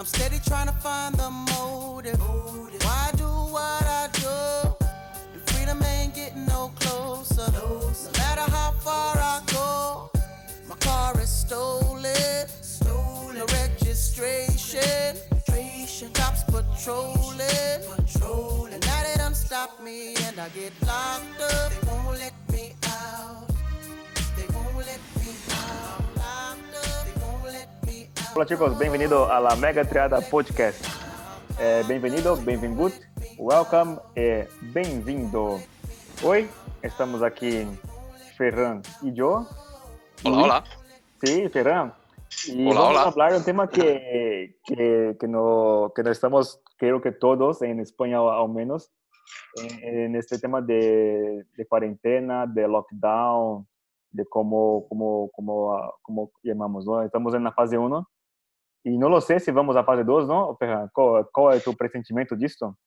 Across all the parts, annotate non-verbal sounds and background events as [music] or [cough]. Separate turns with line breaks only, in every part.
I'm steady trying to find the motive. Why do what I do? And freedom ain't getting no closer. No matter how far I go, my car is stolen. Stolen. No registration. Cops patrolling. Patrolling. And now they done stop me and I get locked up. They won't let
Hola chicos, bienvenido a la Mega Triada Podcast. Eh, bienvenido, bienvenut, welcome e bem-vindo. Hoy estamos aquí Ferran y yo.
Hola,
Y-
hola.
Sí, Ferran. Y
Hola,
vamos
hola.
a hablar de un tema que, que, que no, que no estamos, creo que todos en España al menos, en, en este tema de, de cuarentena, de lockdown, de cómo, ah, cómo llamamos, ¿no? Estamos en la fase 1 y no lo sé si vamos a fase 2, ¿no? ¿cuál, cuál es tu presentimiento de esto?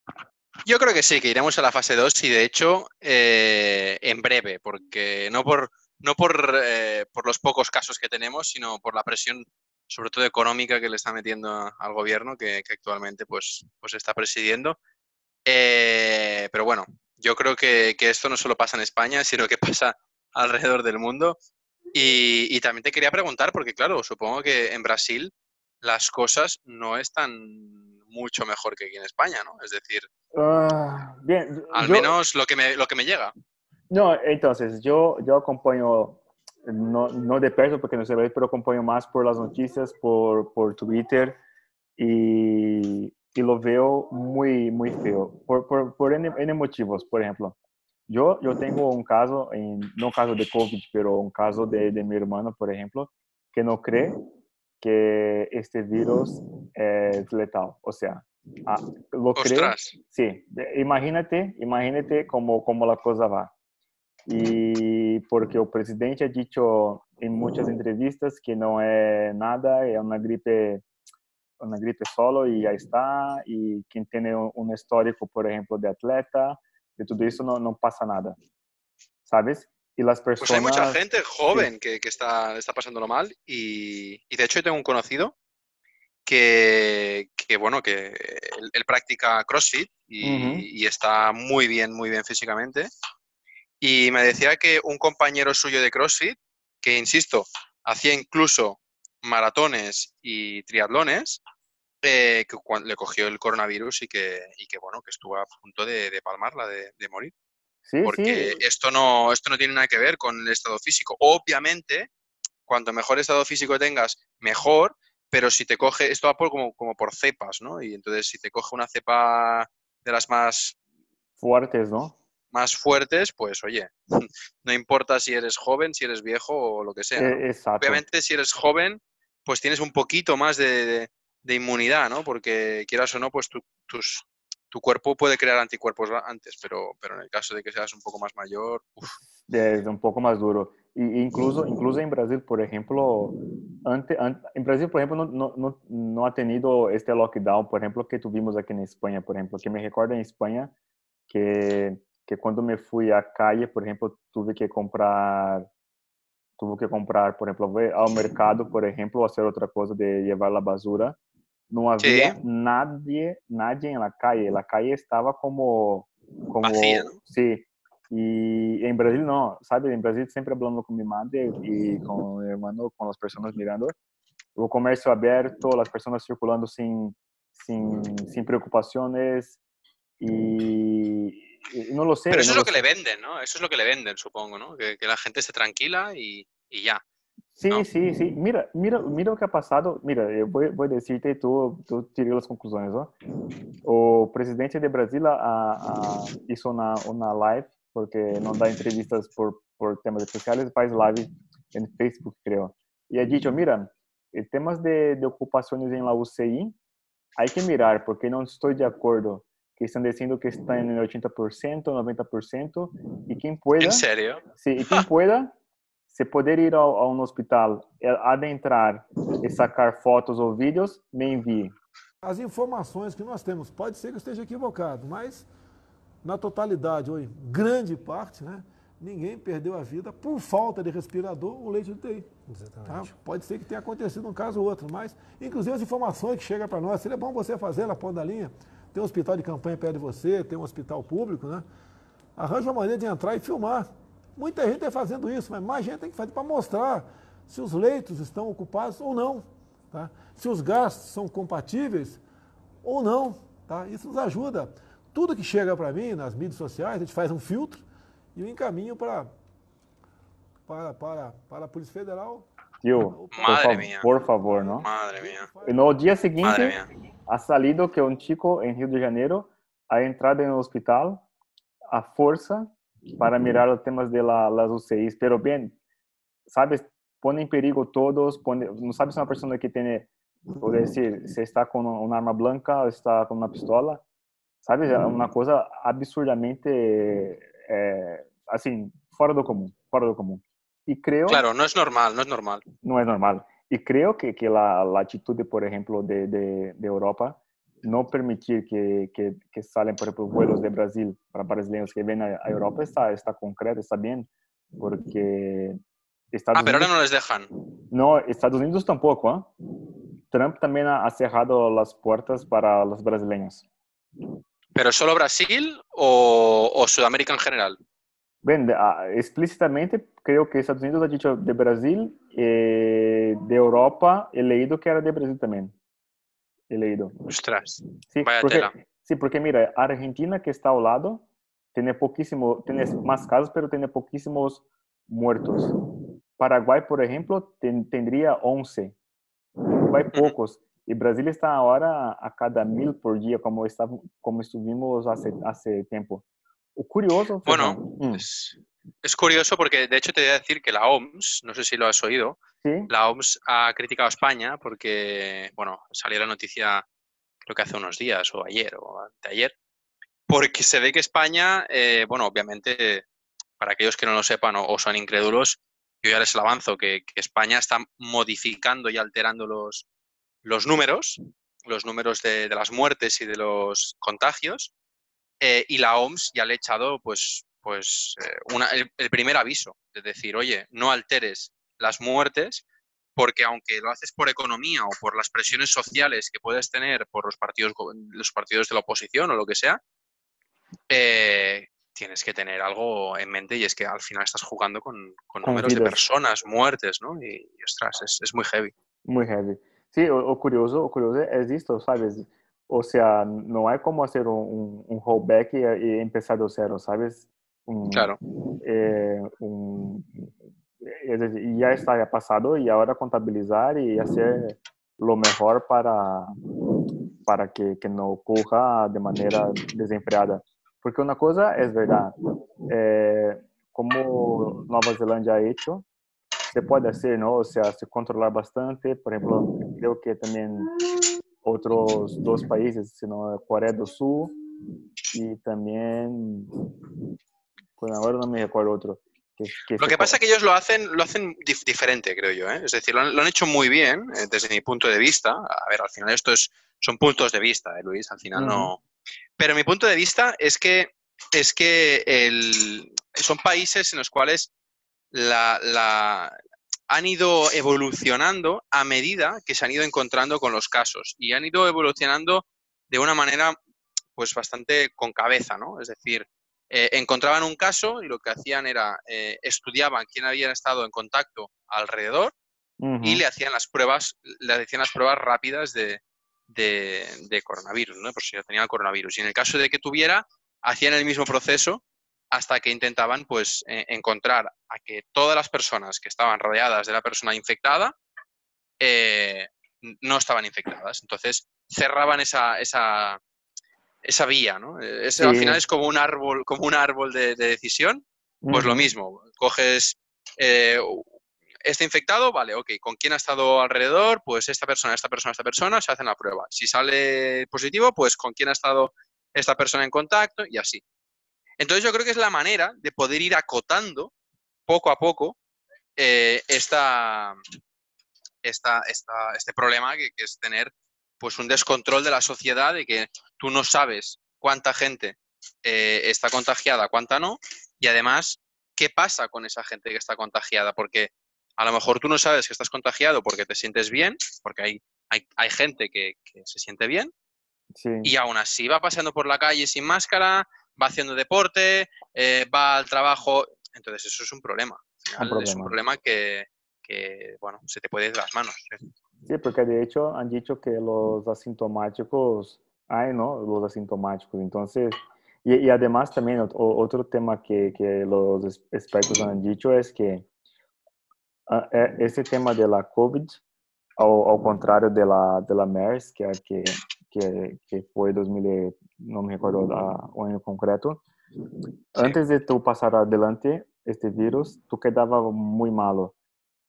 Yo creo que sí, que iremos a la fase 2 y de hecho eh, en breve, porque no por, no por, eh, por los pocos casos que tenemos, sino por la presión, sobre todo económica, que le está metiendo al gobierno que, que actualmente pues, pues está presidiendo. Eh, pero bueno, yo creo que, que esto no solo pasa en España, sino que [laughs] pasa alrededor del mundo. Y, y también te quería preguntar, porque claro, supongo que en Brasil las cosas no están mucho mejor que aquí en España, ¿no? Es decir,
Ah, bien,
al
yo-
menos lo que me, lo que me llega.
No, entonces, yo, yo acompaño, no, no de perto porque no sé, pero acompaño más por las noticias, por, por Twitter y, y lo veo muy, muy feo, por, por, por N, N motivos, por ejemplo. Yo, yo tengo un caso, en, no caso de COVID, pero un caso de, de mi hermano, por ejemplo, que no cree que este virus es letal. O sea, ah, lo.
Ostras,
Sí, de- imagínate, imagínate cómo, cómo la cosa va. Y porque el presidente ha dicho en muchas entrevistas que no es nada, es una gripe, una gripe solo y ya está. Y quien tiene un, un histórico, por ejemplo, de atleta, de todo eso no, no pasa nada, ¿sabes? Y las personas...
pues hay mucha gente joven que, que está, está pasándolo mal y, y de hecho yo tengo un conocido que, que, bueno, que él, él practica CrossFit y, está muy bien, muy bien físicamente. Y me decía que un compañero suyo de CrossFit, que insisto, hacía incluso maratones y triatlones, eh, que le cogió el coronavirus y que, y que, bueno, que estuvo a punto de, de palmarla, de, de morir.
Sí,
Porque
sí,
esto, no, esto no tiene nada que ver con el estado físico. Obviamente, cuanto mejor estado físico tengas, mejor, pero si te coge, esto va por, como, como por cepas, ¿no? Y entonces si te coge una cepa de las más,
fuertes, ¿no?
más fuertes, pues oye, [laughs] no importa si eres joven, si eres viejo o lo que sea. ¿no?
Eh, exacto.
Obviamente, si eres joven, pues tienes un poquito más de, de- de inmunidad, ¿no? Porque quieras o no, pues tu, tus- tu cuerpo puede crear anticuerpos antes, pero, pero en el caso de que seas un poco más mayor, uf,
es un poco más duro. Y incluso, incluso en Brasil, por ejemplo, ante, an- en Brasil, por ejemplo, no, no, no, ha tenido este lockdown, por ejemplo, que tuvimos aquí en España, por ejemplo, que me recuerdo en España que, que cuando me fui a calle, por ejemplo, tuve que comprar, tuve que comprar, por ejemplo, al mercado, por ejemplo, hacer otra cosa de llevar la basura. No había
Sí.
nadie, nadie en la calle. La calle estaba como, como,
Vacía, ¿no?
sí. Y en Brasil no, ¿sabes? En Brasil siempre hablando con mi madre y con mi hermano, con las personas mirando. O comercio abierto, las personas circulando sin, sin, sin preocupaciones y, no lo sé.
Pero eso
no
es lo que
sé.
le venden, ¿no? Eso es lo que le venden, supongo, ¿no? Que, que la gente esté tranquila y, y ya.
Sí,
¿no?
sí, sí. Mira, mira, mira lo que ha pasado. Mira, eu vou, vou decirte e tu, tu tira as conclusões, ó. O presidente de Brasil a, a, hizo una, una live, porque não dá entrevistas por, por temas especiales, faz live em Facebook, creo. E ha dicho, mira, en temas de, de ocupações em la UCI, hay que mirar, porque não estou de acordo que estão dizendo que está em 80%, 90%, e quem pueda...
¿En serio?
Sí, y quien pueda, se poder ir a, a un hospital, adentrar e sacar fotos ou vídeos, me envie.
As informações que nós temos, pode ser que eu esteja equivocado, mas na totalidade, ou em grande parte, né, ninguém perdeu a vida por falta de respirador ou leite de UTI. Tá? Pode ser que tenha acontecido um caso ou outro, mas, inclusive, as informações que chegam para nós, seria bom você fazer na ponta da linha. Tem um hospital de campanha perto de você, tem um hospital público, né? Arranja uma maneira de entrar e filmar. Muita gente está fazendo isso, mas mais gente tem que fazer para mostrar se os leitos estão ocupados ou não. Tá? Se os gastos são compatíveis ou não. Tá? Isso nos ajuda. Tudo que chega para mim nas mídias sociais, a gente faz um filtro e o encaminho para, para, para, para a Polícia Federal.
Tio, por, fa- por favor, ¿no?
Madre mía.
No siguiente
mía.
ha salido que un chico en Río de Janeiro ha entrado en el hospital a fuerza para mirar los temas de la- las UCIs, pero bien, sabes, pone en perigo todos, pone, no sabes una persona que tiene, puede decir, si está con un arma blanca o está con una pistola, sabes, é uma coisa absurdamente, eh, assim, fora do comum, fora do comum. E creio
Claro, no es normal, no es normal.
no es normal. Y creo que, que la, la actitud, por ejemplo, de, de, de Europa, no permitir que, que, que salen, por ejemplo, vuelos de Brasil para brasileños que vienen a, Europa está, está concreto, está bien, porque Estados
Ah, pero ahora
Unidos,
no les dejan.
no, Estados Unidos tampoco, ¿ah? Trump también ha, ha cerrado las puertas para los brasileños.
¿Pero solo Brasil o, o Sudamérica en general?
Ven, de- ah, explícitamente creo que Estados Unidos ha dicho de Brasil, eh, de Europa, he leído que era de Brasil también. He leído.
Ostras.
Sí,
Vaya
porque,
tela.
sí, porque mira, Argentina que está al lado, tiene poquísimo, tiene más casos, pero tiene poquísimos muertos. Paraguay, por ejemplo, ten- tendría 11. Uruguay pocos. Y Brasil está ahora a cada mil por día, como, está, como estuvimos hace, hace tiempo. O curioso,
Bueno,
mm,
es, es curioso porque de hecho te voy a decir que la OMS, no sé si lo has oído, la OMS ha criticado a España porque, bueno, salió la noticia creo que hace unos días o ayer o anteayer, porque se ve que España, eh, bueno, obviamente, para aquellos que no lo sepan o, o son incrédulos, yo ya les avanzo que, que España está modificando y alterando los, los números, los números de, de las muertes y de los contagios, eh, y la OMS ya le ha echado pues, pues eh, el, el primer aviso, de decir, oye, no alteres las muertes, porque aunque lo haces por economía o por las presiones sociales que puedes tener por los partidos, los partidos de la oposición o lo que sea, eh, tienes que tener algo en mente y es que al final estás jugando con, con números de personas, muertes, ¿no? Y, y, ostras, es, es muy heavy.
muy heavy. Sí, o, o curioso, o curioso es esto, ¿sabes? O sea, no hay como hacer un, un, rollback y, y empezar de cero, ¿sabes? Un-
Claro.
eh, un- ya está ya pasado y ahora contabilizar y hacer lo mejor para, para que, que no ocurra de manera desenfreada. Porque una cosa es verdad, eh, como Nueva Zelanda ha hecho, se puede hacer, ¿no? O sea, se controlar bastante. Por ejemplo, creo que también otros dos países, sino Corea del Sur y también, bueno, ahora no me recuerdo otro. Que, que
Lo que pasa es que ellos lo hacen, lo hacen dif- diferente, creo yo. ¿eh? Es decir, lo han, lo han hecho muy bien eh, desde mi punto de vista. A ver, al final esto es, son puntos de vista, ¿eh, Luis? Al final no. Pero mi punto de vista es que, es que el- son países en los cuales la, la- han ido evolucionando a medida que se han ido encontrando con los casos y han ido evolucionando de una manera pues bastante con cabeza, ¿no? Es decir, eh, encontraban un caso y lo que hacían era eh, estudiaban quién había estado en contacto alrededor y le hacían las pruebas, le hacían las pruebas rápidas de, de- de coronavirus, ¿no? Por si ya tenía el coronavirus. Y en el caso de que tuviera, hacían el mismo proceso hasta que intentaban, pues, eh, encontrar a que todas las personas que estaban rodeadas de la persona infectada eh, no estaban infectadas. Entonces, cerraban esa, esa, esa vía, ¿no? Eh, ese al final es como un árbol, como un árbol de, de decisión pues lo mismo, coges eh, este infectado, vale, ok, ¿con quién ha estado alrededor? Pues esta persona, esta persona, esta persona, se hacen la prueba. Si sale positivo, pues con quién ha estado esta persona en contacto y así. Entonces yo creo que es la manera de poder ir acotando poco a poco eh, esta, esta, esta- este problema que, que es tener pues un descontrol de la sociedad, de que tú no sabes cuánta gente eh, está contagiada, cuánta no, y además qué pasa con esa gente que está contagiada, porque a lo mejor tú no sabes que estás contagiado porque te sientes bien, porque hay, hay, hay gente que, que, se siente bien,
Sí.
y aún así va paseando por la calle sin máscara, va haciendo deporte, eh, va al trabajo. Entonces, eso es un problema. Es un
problema.
problema que, que, bueno, se te puede ir de las manos. ¿sí?
Sí, porque de hecho han dicho que los asintomáticos, hay, ¿no? Los asintomáticos. Entonces, y, y además también o- otro tema que, que los expertos han dicho es que eh, este tema de la COVID, ao, ao contrário de la, de la MERS, que, que, que, que foi 2000, e- não me recordo a- o ano concreto, antes de tu passar adelante este vírus, tu quedava muito malo.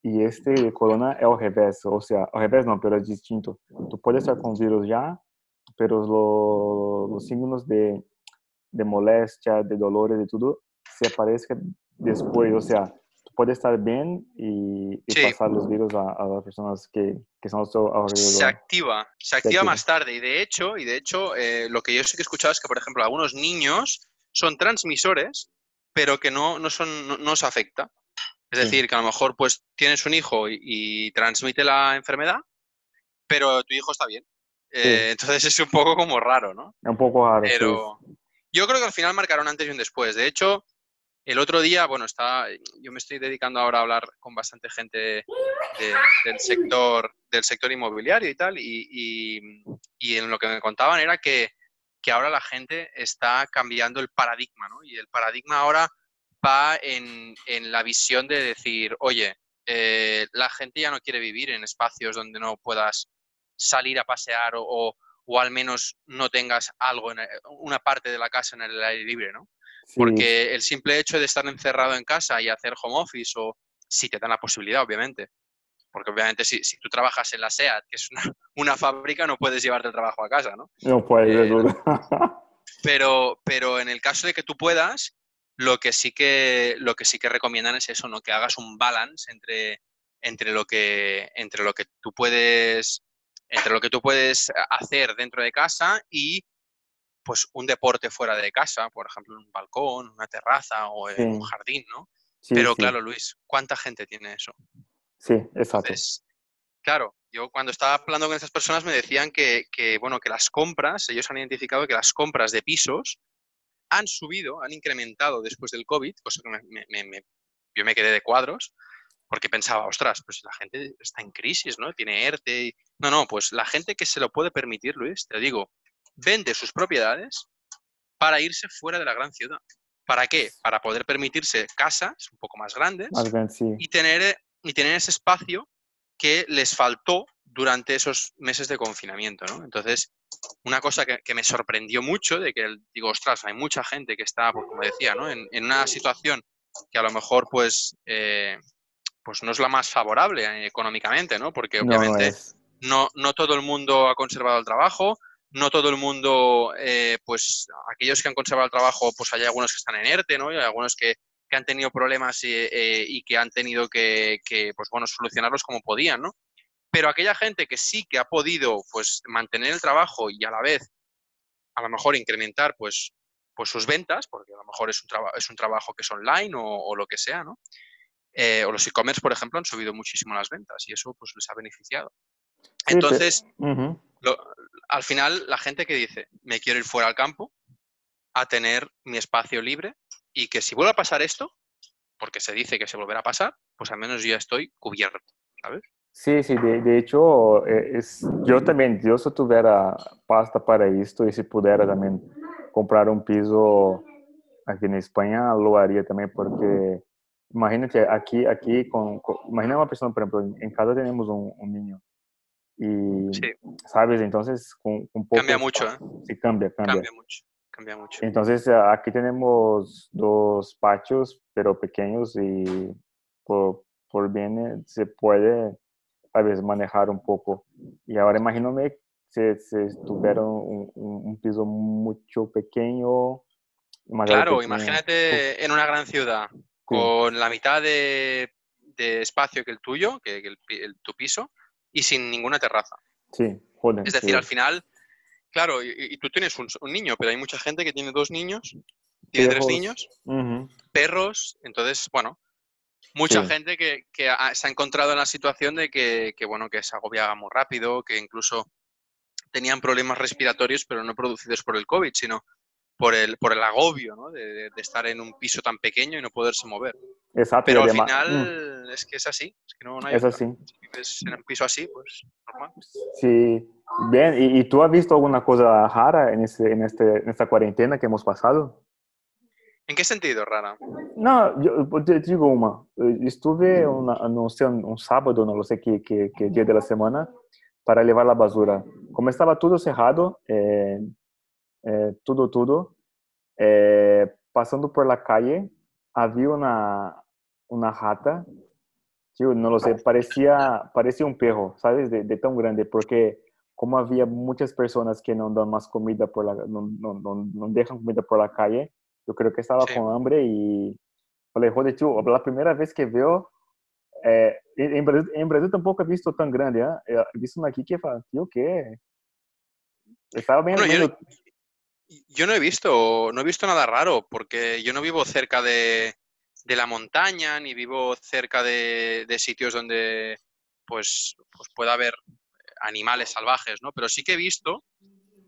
Y este corona es al revés, o sea, al revés no, pero es distinto. Tú puedes estar con virus ya, pero lo- los signos de, de molestia, de dolores, de todo, se aparecen después. O sea, tú puedes estar bien y, y
Sí.
pasar los virus a, a las personas que, que son alrededor.
se activa, se activa
activa.
más tarde y de hecho, y de hecho eh, lo que yo sí que he escuchado es que, por ejemplo, algunos niños son transmisores, pero que no, no, son, no, no se afecta. Es
Sí.
decir, que a lo mejor pues tienes un hijo y, y transmite la enfermedad, pero tu hijo está bien. Eh, [laughs] entonces es un poco como raro, ¿no?
Un poco raro. sí.
Pero yo creo que al final marcaron antes y un después. De hecho, el otro día, bueno, está, yo me estoy dedicando ahora a hablar con bastante gente de- del sector del sector inmobiliario y tal, y, y- y en lo que me contaban era que, que ahora la gente está cambiando el paradigma, ¿no? Y el paradigma ahora va en, en la visión de decir, oye, eh, la gente ya no quiere vivir en espacios donde no puedas salir a pasear o, o- o al menos no tengas algo, en el- una parte de la casa en el aire libre, ¿no?
Sí,
Porque el simple hecho de estar encerrado en casa y hacer home office, o si te dan la posibilidad, obviamente. Porque obviamente si, si tú trabajas en la SEAT, que es una, una fábrica, no puedes llevarte el trabajo a casa, ¿no?
No puede,
Eh. [laughs] Pero, pero en el caso de que tú puedas, lo que sí que, lo que, sí que recomiendan es eso, ¿no? Que hagas un balance entre, entre, lo que, entre lo que tú puedes entre lo que tú puedes hacer dentro de casa y pues un deporte fuera de casa, por ejemplo, en un balcón, una terraza o en
Sí.
un jardín, ¿no?
Sí,
Pero
sí,
claro, Luis, ¿cuánta gente tiene eso?
Sí, exacto.
Entonces, claro, yo cuando estaba hablando con esas personas me decían que, que, bueno, que las compras, ellos han identificado que las compras de pisos han subido, han incrementado después del COVID, cosa que me- me- me- me- yo me quedé de cuadros, porque pensaba, ostras, pues la gente está en crisis, ¿no? Tiene ERTE. y- No, no, pues la gente que se lo puede permitir, Luis, te digo, vende sus propiedades para irse fuera de la gran ciudad. ¿Para qué? Para poder permitirse casas un poco más grandes
Más bien, sí.
y tener, y tener ese espacio que les faltó durante esos meses de confinamiento, ¿no? Entonces, una cosa que, que me sorprendió mucho, de que digo, ostras, hay mucha gente que está, pues, como decía, ¿no? En, en una situación que a lo mejor, pues, eh, pues no es la más favorable eh, económicamente, ¿no? Porque
no
obviamente no, no todo el mundo ha conservado el trabajo, no todo el mundo, eh, pues aquellos que han conservado el trabajo, pues hay algunos que están en ERTE, ¿no? Y hay algunos que, que han tenido problemas y, eh, y que han tenido que, que, pues bueno, solucionarlos como podían, ¿no? Pero aquella gente que sí que ha podido, pues, mantener el trabajo y a la vez, a lo mejor incrementar, pues, pues sus ventas, porque a lo mejor es un, traba- es un trabajo que es online o, o lo que sea, ¿no? Eh, o los e-commerce, por ejemplo, han subido muchísimo las ventas y eso, pues, les ha beneficiado. Entonces, lo- al final, la gente que dice, me quiero ir fuera al campo a tener mi espacio libre y que si vuelve a pasar esto, porque se dice que se volverá a pasar, pues al menos yo ya estoy cubierto, ¿sabes?
Sí, sí, de, de hecho, eh, es, yo también, yo si tuviera pasta para esto y si pudiera también comprar un piso aquí en España, lo haría también porque imagínate aquí, aquí con, con- imagina una persona, por ejemplo, en, casa tenemos un, un niño y,
Sí,
¿sabes? Entonces, con, con poco
cambia mucho, ¿eh?
Sí, cambia, cambia.
Cambia mucho, cambia mucho.
Entonces, aquí tenemos dos patios, pero pequeños y por, por bien eh, se puede, a veces, manejar un poco. Y ahora imagíname si, si tuviera un, un- piso mucho pequeño.
Claro, imagínate en una gran ciudad con la mitad de, de espacio que el tuyo, que, que el el- tu piso, y sin ninguna terraza.
Sí, joder.
Es decir,
sí.
al final, claro, y, y tú tienes un, un niño, pero hay mucha gente que tiene dos niños, tiene tres
Hijos.
niños,
Ujú.
perros. Entonces, bueno, mucha
Sí.
gente que, que ha- se ha encontrado en la situación de que, que, bueno, que se agobiaba muy rápido, que incluso tenían problemas respiratorios, pero no producidos por el COVID, sino por el, por el agobio ¿no? de, estar en un piso tan pequeño y no poderse mover.
Exacto.
Pero al final es que es así, es que no, no hay
mm, es así.
Si vives en un piso así, pues normal.
Sí. Bien, ¿y, y tú has visto alguna cosa rara en, ese, en, este, en esta cuarentena que hemos pasado?
¿En qué sentido, Rara?
No, yo pues, te digo una. Eh, Estuve una, no sé, un sábado, no lo sé qué, qué, qué día de la semana, para llevar la basura. Como estaba todo cerrado, eh, eh, todo, todo, eh, pasando por la calle, había una, una rata, tío, no lo sé, parecía, parecía un perro, ¿sabes? De, de tan grande, porque como había muchas personas que no dan más comida por la, no, no, no, no dejan comida por la calle, yo creo que estaba
Sí.
con hambre y falei, joder, tío, la primera vez que veo, eh, en, Brasil, en Brasil tampoco he visto tan grande, ¿eh? He visto una aquí que fala, tío, ¿qué? Estaba bien,
Bueno, yo-
viendo-
Yo no he visto, no he visto nada raro, porque yo no vivo cerca de, de la montaña, ni vivo cerca de, de sitios donde pues, pues pueda haber animales salvajes, ¿no? Pero sí que he visto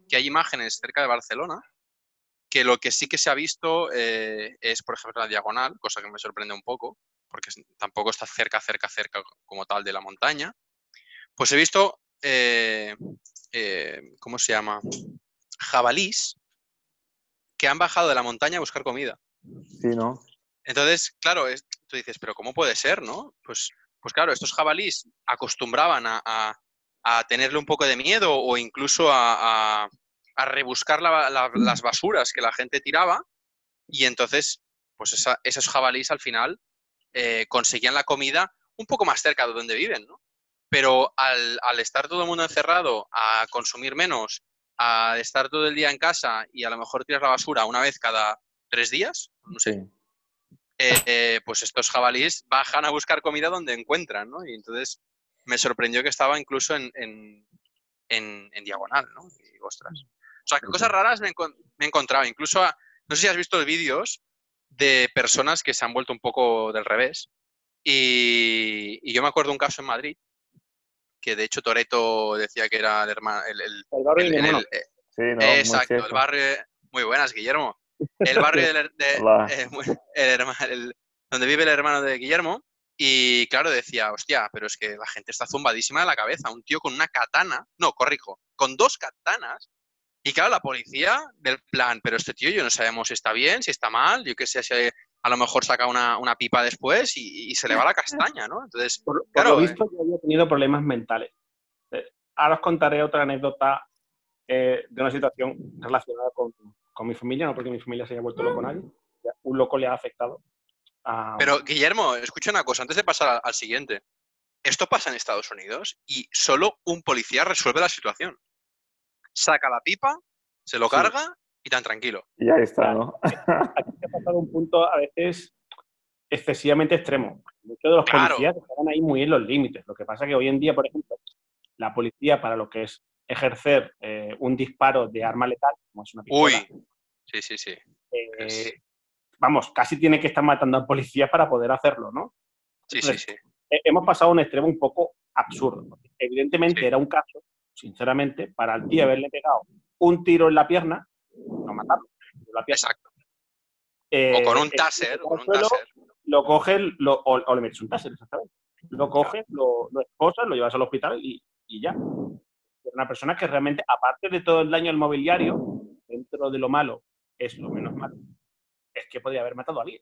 que hay imágenes cerca de Barcelona, que lo que sí que se ha visto eh, es, por ejemplo, la diagonal, cosa que me sorprende un poco, porque tampoco está cerca, cerca, cerca como tal de la montaña. Pues he visto, eh, eh, ¿cómo se llama? Jabalís que han bajado de la montaña a buscar comida.
sí, ¿no?
Entonces, claro, es- tú dices, pero ¿cómo puede ser, no? Pues, pues claro, estos jabalís acostumbraban a, a- a tenerle un poco de miedo o incluso a, a- a rebuscar la- la- las basuras que la gente tiraba y entonces, pues esa- esos jabalís al final eh, conseguían la comida un poco más cerca de donde viven, ¿no? Pero al, al estar todo el mundo encerrado, a consumir menos, a estar todo el día en casa y a lo mejor tirar la basura una vez cada tres días, no sé,
Sí.
eh, eh, pues estos jabalíes bajan a buscar comida donde encuentran, ¿no? Y entonces me sorprendió que estaba incluso en, en- en- en diagonal, ¿no? Y ostras. O sea, que cosas raras me, encon- me he encontrado. Incluso, a- no sé si has visto vídeos de personas que se han vuelto un poco del revés. Y, y yo me acuerdo un caso en Madrid, que de hecho Toreto decía que era el hermano... El, el-
El barrio
el- el-
Sí, no, muy
Exacto, el barrio. Muy buenas, Guillermo. El barrio del de-
Hola.
eh, [laughs] donde vive el hermano de Guillermo. Y claro, decía, hostia, pero es que la gente está zumbadísima de la cabeza. Un tío con una katana, no, corrijo, con dos katanas. Y claro, la policía del plan, pero este tío yo no sabemos si está bien, si está mal, yo qué sé, si a lo mejor saca una, una pipa después y, y se le va la castaña, ¿no? Entonces,
Por, por
Claro,
lo
eh.
visto, yo había tenido problemas mentales. Eh, ahora os contaré otra anécdota eh, de una situación relacionada con, con mi familia, no porque mi familia se haya vuelto loco nadie. Ya, Un loco le ha afectado. a-
Pero, Guillermo, escucha una cosa, antes de pasar al, al siguiente. Esto pasa en Estados Unidos y solo un policía resuelve la situación. Saca la pipa, se lo
Sí.
carga y tan tranquilo.
Y ahí está. ¿no?
aquí se ha pasado un punto a veces excesivamente extremo. Muchos de los
Claro.
policías están ahí muy en los límites. Lo que pasa es que hoy en día, por ejemplo, la policía para lo que es ejercer eh, un disparo de arma letal, como es una pistola,
Uy. Sí, sí, sí.
eh,
es-
vamos, casi tiene que estar matando a policías para poder hacerlo, ¿no?
Sí, sí, sí.
Eh, hemos pasado a un extremo un poco absurdo. Evidentemente
Sí.
era un caso, sinceramente, para el tío haberle pegado un tiro en la pierna, no matarlo. la pierna.
Exacto.
Eh,
O con un taser,
el
con un
suelo,
taser.
Lo coges, lo, o, o le metes un taser, exactamente. Lo coges, lo, lo esposas, lo llevas al hospital y, y ya. Una persona que realmente, aparte de todo el daño al mobiliario, dentro de lo malo, es lo menos malo, es que podría haber matado a alguien.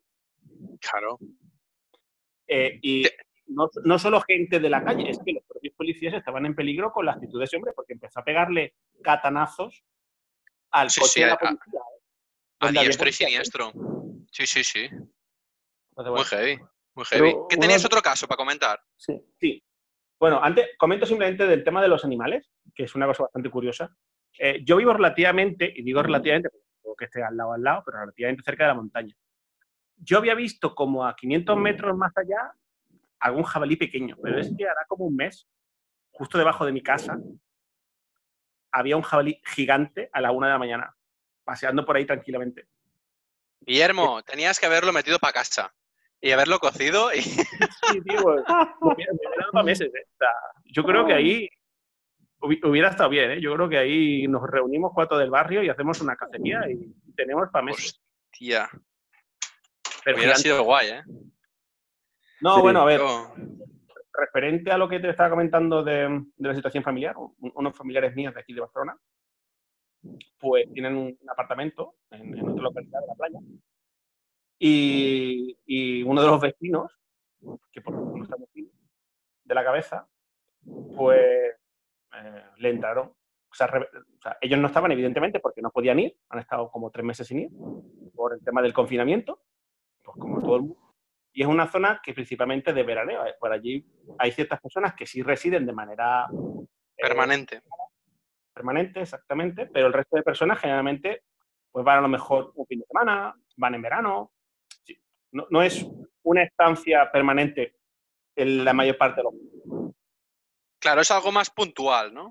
Claro.
Eh, y no, no solo gente de la calle, es que los propios policías estaban en peligro con la actitud de ese hombre, porque empezó a pegarle catanazos al
Sí,
coche
sí,
de
a-
la policía.
A
donde había
diestro y
policía.
siniestro. Sí, sí, sí.
Entonces,
Muy heavy. Muy
Pero
heavy. ¿Qué tenías otro caso para comentar?
Sí.
Sí. Bueno, antes comento simplemente del tema de los animales, que es una cosa bastante curiosa. Eh, yo vivo relativamente, y digo relativamente, porque esté al lado al lado, pero relativamente cerca de la montaña. Yo había visto como a 500 metros más allá algún jabalí pequeño, pero es que hará como un mes, justo debajo de mi casa, había un jabalí gigante a la una de la mañana, paseando por ahí tranquilamente.
Guillermo, tenías que haberlo metido para casa y haberlo cocido y
Sí, tío, pues, me hubiera me hubiera dado para meses. ¿eh? O sea, yo creo que ahí hubi- hubiera estado bien. ¿eh? Yo creo que ahí nos reunimos cuatro del barrio y hacemos una cacería y tenemos para meses.
hostia,
Pero
hubiera
gigante.
sido guay, ¿eh?
No,
Sí.
bueno, a ver,
Yo-
referente a lo que te estaba comentando de, de la situación familiar, un- unos familiares míos de aquí de Barcelona, pues tienen un, un apartamento en, en otra localidad de la playa. Y, y uno de los vecinos, que por no está vecino, de la cabeza, pues eh, le entraron. O sea, re- o sea, ellos no estaban, evidentemente, porque no podían ir, han estado como tres meses sin ir, por el tema del confinamiento, pues como todo el mundo. Y es una zona que principalmente de veraneo. eh, Por allí hay ciertas personas que sí residen de manera eh,
permanente.
permanente, exactamente, pero el resto de personas generalmente pues van a lo mejor un fin de semana, van en verano. Sí, No, no es una estancia permanente en la mayor parte de los
Claro, es algo más puntual, ¿no?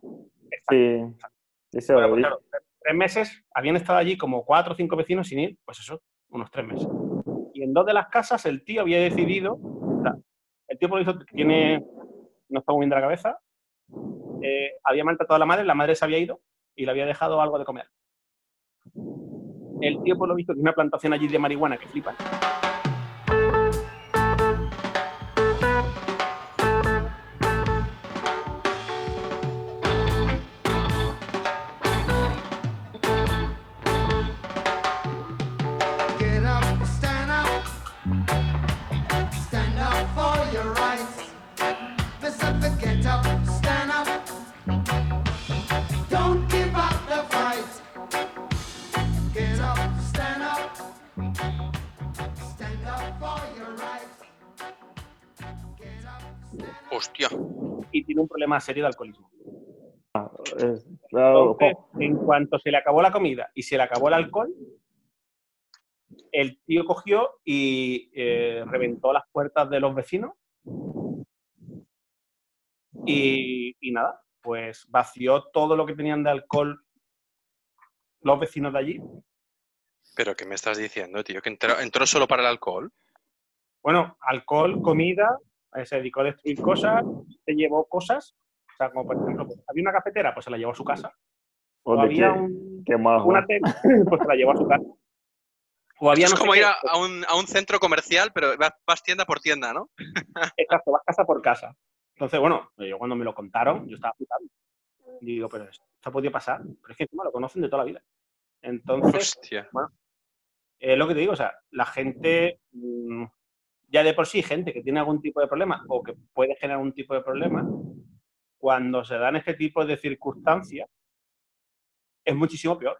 Sí, eso,
Bueno, pues claro, tre- tres meses habían estado allí como cuatro o cinco vecinos sin ir, pues eso, unos tres meses. En dos de las casas el tío había decidido, o sea, el tío por visto tiene, no está de la cabeza, eh, había maltratado a la madre, la madre se había ido y le había dejado algo de comer. El tío por lo visto tiene una plantación allí de marihuana que flipa.
Hostia.
Y tiene un problema serio de alcoholismo.
es-
Entonces, en cuanto se le acabó la comida y se le acabó el alcohol, el tío cogió y eh, reventó las puertas de los vecinos. Y, y nada, pues vació todo lo que tenían de alcohol los vecinos de allí.
¿Pero qué me estás diciendo, tío? ¿Que entró, entró solo para el alcohol?
Bueno, alcohol, comida, se dedicó a destruir cosas, se llevó cosas. O sea, como por ejemplo, pues, había una cafetera, pues se la llevó a su casa. O había
que-
un,
más,
una tele, [laughs] pues se la llevó a su casa. O había
es
no
como
qué,
ir a, a un, a un centro comercial, pero vas, vas tienda por tienda, ¿no? [laughs]
Exacto, vas casa por casa. Entonces, bueno, yo cuando me lo contaron, yo estaba flipando. Y digo, pero esto ha podido pasar. Pero es que encima lo conocen de toda la vida. Entonces,
Hostia.
es lo que te digo, o sea, la gente, mm, ya de por sí, gente que tiene algún tipo de problema o que puede generar un tipo de problema, cuando se dan este tipo de circunstancias, es muchísimo peor.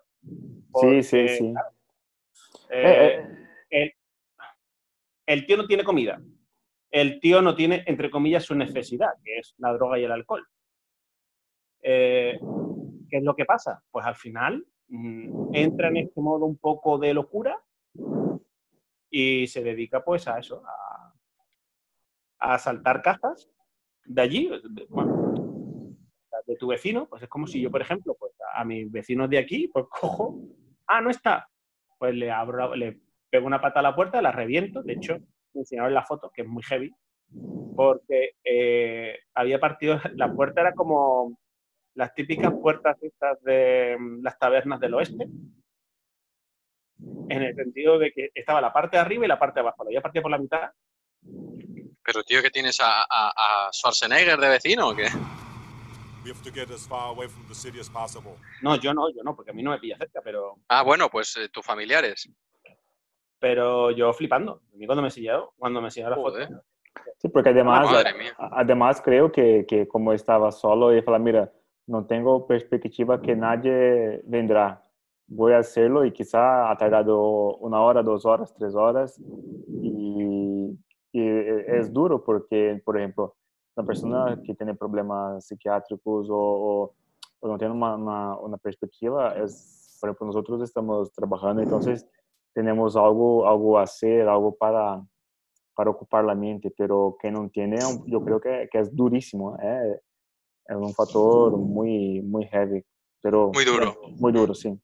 Sí, sí, sí.
eh,
Eh,
el, el tío no tiene comida. El tío no tiene, entre comillas, su necesidad, que es la droga y el alcohol. Eh, ¿Qué es lo que pasa? Pues al final mm, entra en este modo un poco de locura y se dedica pues a eso, a, a asaltar casas de allí, de, tu vecino, pues es como si yo, por ejemplo, pues a, mis vecinos de aquí, pues cojo, ah, no está, pues le abro, le pego una pata a la puerta, la reviento, de hecho, me enseñaron la foto, que es muy heavy, porque eh, había partido, [laughs] la puerta era como las típicas puertas estas de las tabernas del oeste, en el sentido de que estaba la parte de arriba y la parte de abajo, la había partido por la mitad,
Pero, tío, ¿qué tienes a, a, a Schwarzenegger de vecino o qué?
We have to get as far away from the city as possible.
no, yo no, yo no, porque a mí no me pilla cerca, pero,
Ah, bueno, pues eh, tus familiares.
pero yo flipando, a mí cuando me enseñaron, cuando me enseñaron la
Joder.
foto,
Sí, porque además, además creo que, que como estaba solo, él falou, mira, no tengo perspectiva que nadie vendrá. Voy a hacerlo y quizá ha tardado una hora, dos horas, tres horas. Y, y es duro porque, por ejemplo, una persona que tiene problemas psiquiátricos o, o, o no tiene una, una, una perspectiva, es, por ejemplo, nosotros estamos trabajando, entonces tenemos algo, algo a hacer, algo para, para ocupar la mente, pero que no tiene, yo creo que, que es durísimo, ¿eh? es un factor muy, muy heavy, pero
Muy duro.
muy duro, sí.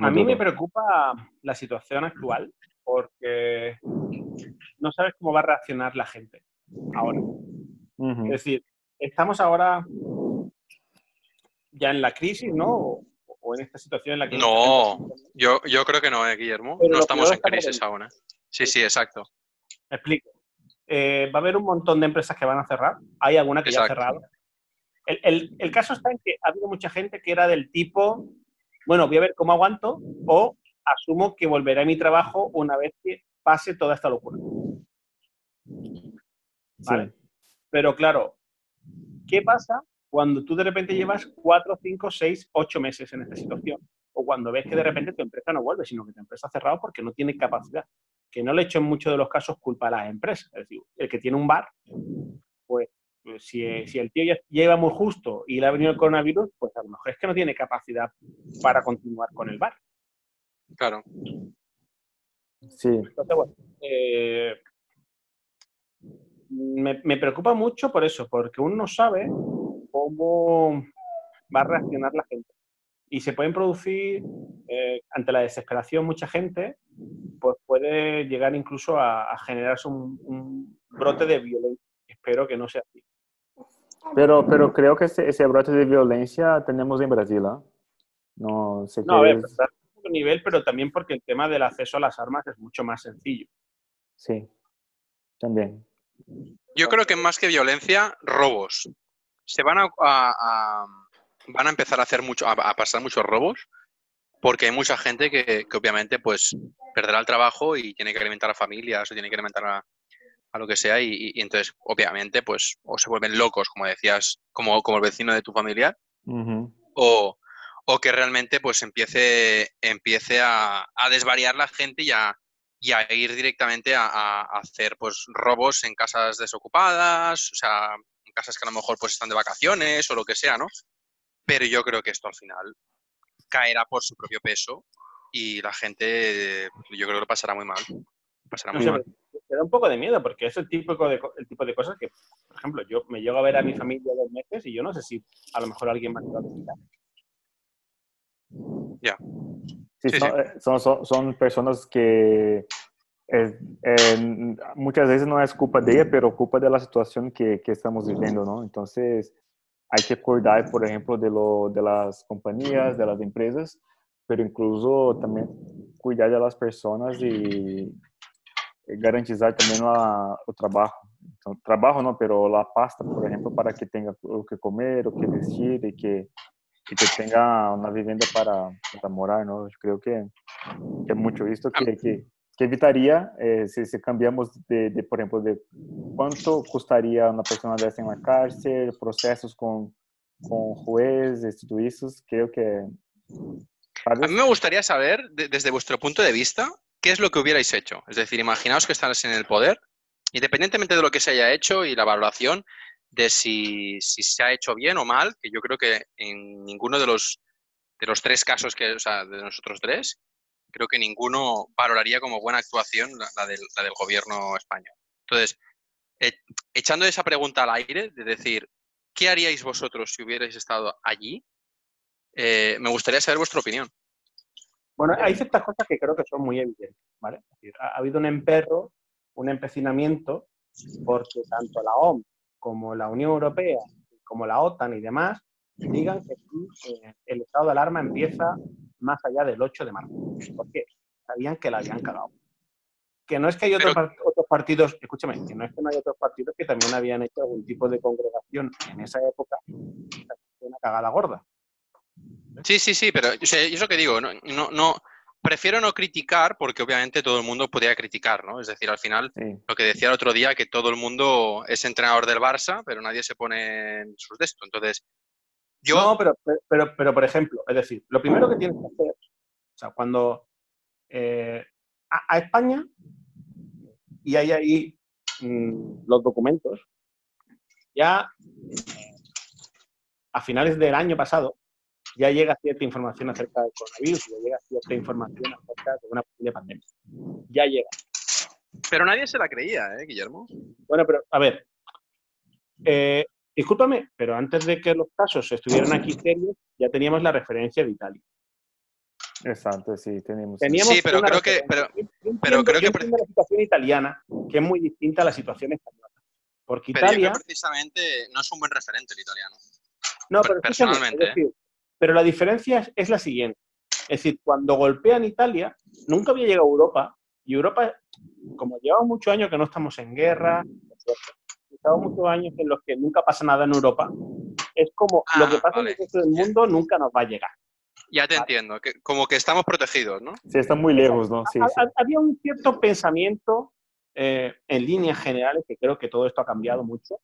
A mí me preocupa la situación actual porque no sabes cómo va a reaccionar la gente ahora. Es decir, estamos ahora ya en la crisis, ¿no? O, o en esta situación en la que...
No, yo, yo creo que no, ¿eh, Guillermo.
Pero
No estamos en crisis aún. ¿eh? Sí, sí, exacto.
Me explico. Eh, va a haber un montón de empresas que van a cerrar. Hay alguna que ya ha cerrado. El, el- el caso está en que ha habido mucha gente que era del tipo, bueno, voy a ver cómo aguanto o asumo que volveré a mi trabajo una vez que pase toda esta locura. ¿Vale? Pero claro, ¿qué pasa cuando tú de repente llevas cuatro, cinco, seis, ocho meses en esta situación? O cuando ves que de repente tu empresa no vuelve, sino que tu empresa ha cerrado porque no tiene capacidad. Que no le echo en muchos de los casos culpa a las empresas. Es decir, el que tiene un bar, si, si el tío ya lleva muy justo y le ha venido el coronavirus, pues a lo mejor es que no tiene capacidad para continuar con el bar.
Claro.
Sí,
Entonces, bueno, eh, me, me preocupa mucho por eso, porque uno no sabe cómo va a reaccionar la gente. Y se pueden producir, eh, ante la desesperación, mucha gente, pues puede llegar incluso a, a generarse un, un brote de violencia. Espero que no sea así.
Pero, pero creo que ese, ese brote de violencia tenemos en Brasil, ¿ah? No sé
No, a ver,
es-
está a otro nivel, pero también porque el tema del acceso a las armas es mucho más sencillo.
Sí, también.
Yo creo que más que violencia, robos. Se van a, a- a- van a empezar a hacer mucho, a, a pasar muchos robos, porque hay mucha gente que, que obviamente pues perderá el trabajo y tiene que alimentar a familias o tiene que alimentar a, a lo que sea y, entonces obviamente pues o se vuelven locos, como decías, como, como el vecino de tu familiar, o, o que realmente pues empiece, empiece a, a desvariar la gente y a, y a ir directamente a, hacer pues robos en casas desocupadas, o sea, en casas que a lo mejor pues están de vacaciones o lo que sea, ¿no? Pero yo creo que esto al final caerá por su propio peso y la gente, yo creo que lo pasará muy mal. Pasará
No
muy
sé,
mal.
Da un poco de miedo porque es el tipo de, el tipo de cosas que, por ejemplo, yo me llego a ver a mi familia dos meses y yo no sé si a lo mejor alguien va a visitar.
Sí,
Sí,
son,
sí.
eh, son, son, son personas que eh, eh, muchas veces no es culpa de ella, pero culpa de la situación que, que estamos viviendo, ¿no? Entonces, hay que cuidar, por ejemplo, de, lo, de las compañías, de las empresas, pero incluso también cuidar de las personas y garantizar también la, o trabajo. Então, trabajo no, pero la pasta, por ejemplo, para que tenga o que comer, o que vestir y que, y que tenga una vivienda para, para morar, ¿no? Yo creo que, que es mucho esto que, que, que evitaría eh, si, si cambiamos de, de, por ejemplo, de cuánto costaría una persona de esa en la cárcel, procesos con, con jueces y todo eso, creo que...
A mí me gustaría saber, de- desde vuestro punto de vista, qué es lo que hubierais hecho. Es decir, imaginaos que estás en el poder, independientemente de lo que se haya hecho y la valoración de si, si se ha hecho bien o mal, que yo creo que en ninguno de los, de los tres casos que, o sea, de nosotros tres, creo que ninguno valoraría como buena actuación la, la del, la del gobierno español. Entonces, e- echando esa pregunta al aire, de decir, ¿qué haríais vosotros si hubierais estado allí? Eh, me gustaría saber vuestra opinión.
Bueno, hay ciertas cosas que creo que son muy evidentes, ¿vale? Es decir, ha, ha habido un emperro, un empecinamiento, porque tanto la OMS como la Unión Europea, como la OTAN y demás, digan que aquí, eh, el estado de alarma empieza más allá del 8 de marzo. ¿Por qué? Sabían que la habían cagado. Que no es que hay otros,
Pero-
otros partidos, escúchame, que no es que no hay otros partidos que también habían hecho algún tipo de congregación en esa época, una cagada gorda.
Sí, sí, sí, pero o sea, es lo que digo, no, no, no, prefiero no criticar porque obviamente todo el mundo podría criticar, ¿no? Es decir, al final,
Sí.
lo que decía el otro día, que todo el mundo es entrenador del Barça, pero nadie se pone en sus de esto. Entonces, yo,
No, pero, pero, pero, por ejemplo, es decir, lo primero que tienes que hacer, o sea, cuando eh, a, a España, y hay ahí mm, los documentos, ya eh, a finales del año pasado, ya llega cierta información acerca del coronavirus, ya llega cierta información acerca de una posible pandemia. Ya llega.
pero nadie se la creía, ¿eh, Guillermo?
Bueno, pero a ver, eh, discúlpame, pero antes de que los casos estuvieran aquí serios, ya teníamos la referencia de Italia.
Exacto, sí, tenemos.
Teníamos
Sí, pero creo que- pero-
Yo entiendo-
pero creo
yo
que-
la situación italiana, que es muy distinta a la situación española. Porque
Pero yo
Italia...
creo precisamente no es un buen referente el italiano.
No,
Per-
pero
personalmente, ¿eh?
es decir, pero la diferencia es, es la siguiente. Es decir, cuando golpean Italia, nunca había llegado a Europa, y Europa, como llevamos muchos años que no estamos en guerra, llevamos muchos años en los que nunca pasa nada en Europa, es como
Ah,
lo que pasa
vale.
en el resto del mundo nunca nos va a llegar.
Ya te
Vale.
entiendo, que como que estamos protegidos, ¿no?
Sí, está muy lejos, ¿no? Sí,
Ha-
sí.
ha- Había un cierto pensamiento eh, en líneas generales, que creo que todo esto ha cambiado mucho,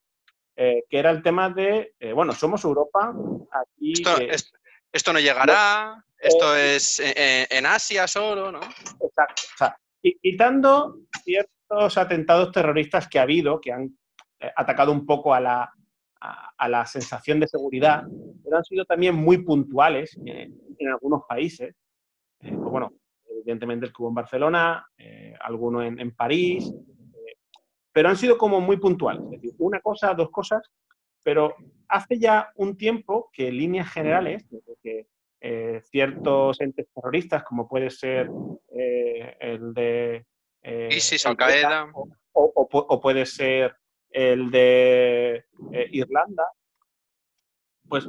eh, que era el tema de, eh, bueno, somos Europa, aquí...
Esto,
eh,
es- esto no llegará, esto es eh, eh, en Asia solo, ¿no?
Exacto. O sea, qui- quitando ciertos atentados terroristas que ha habido, que han eh, atacado un poco a la, a, a la sensación de seguridad, pero han sido también muy puntuales eh, en algunos países. Eh, pues bueno, evidentemente el que hubo en Barcelona, eh, alguno en, en París, eh, pero han sido como muy puntuales. Es decir, una cosa, dos cosas, pero hace ya un tiempo que en líneas generales, desde que eh, ciertos entes terroristas, como puede ser eh, el de... eh,
ISIS,
o, o pu- o puede ser el de eh, Irlanda, pues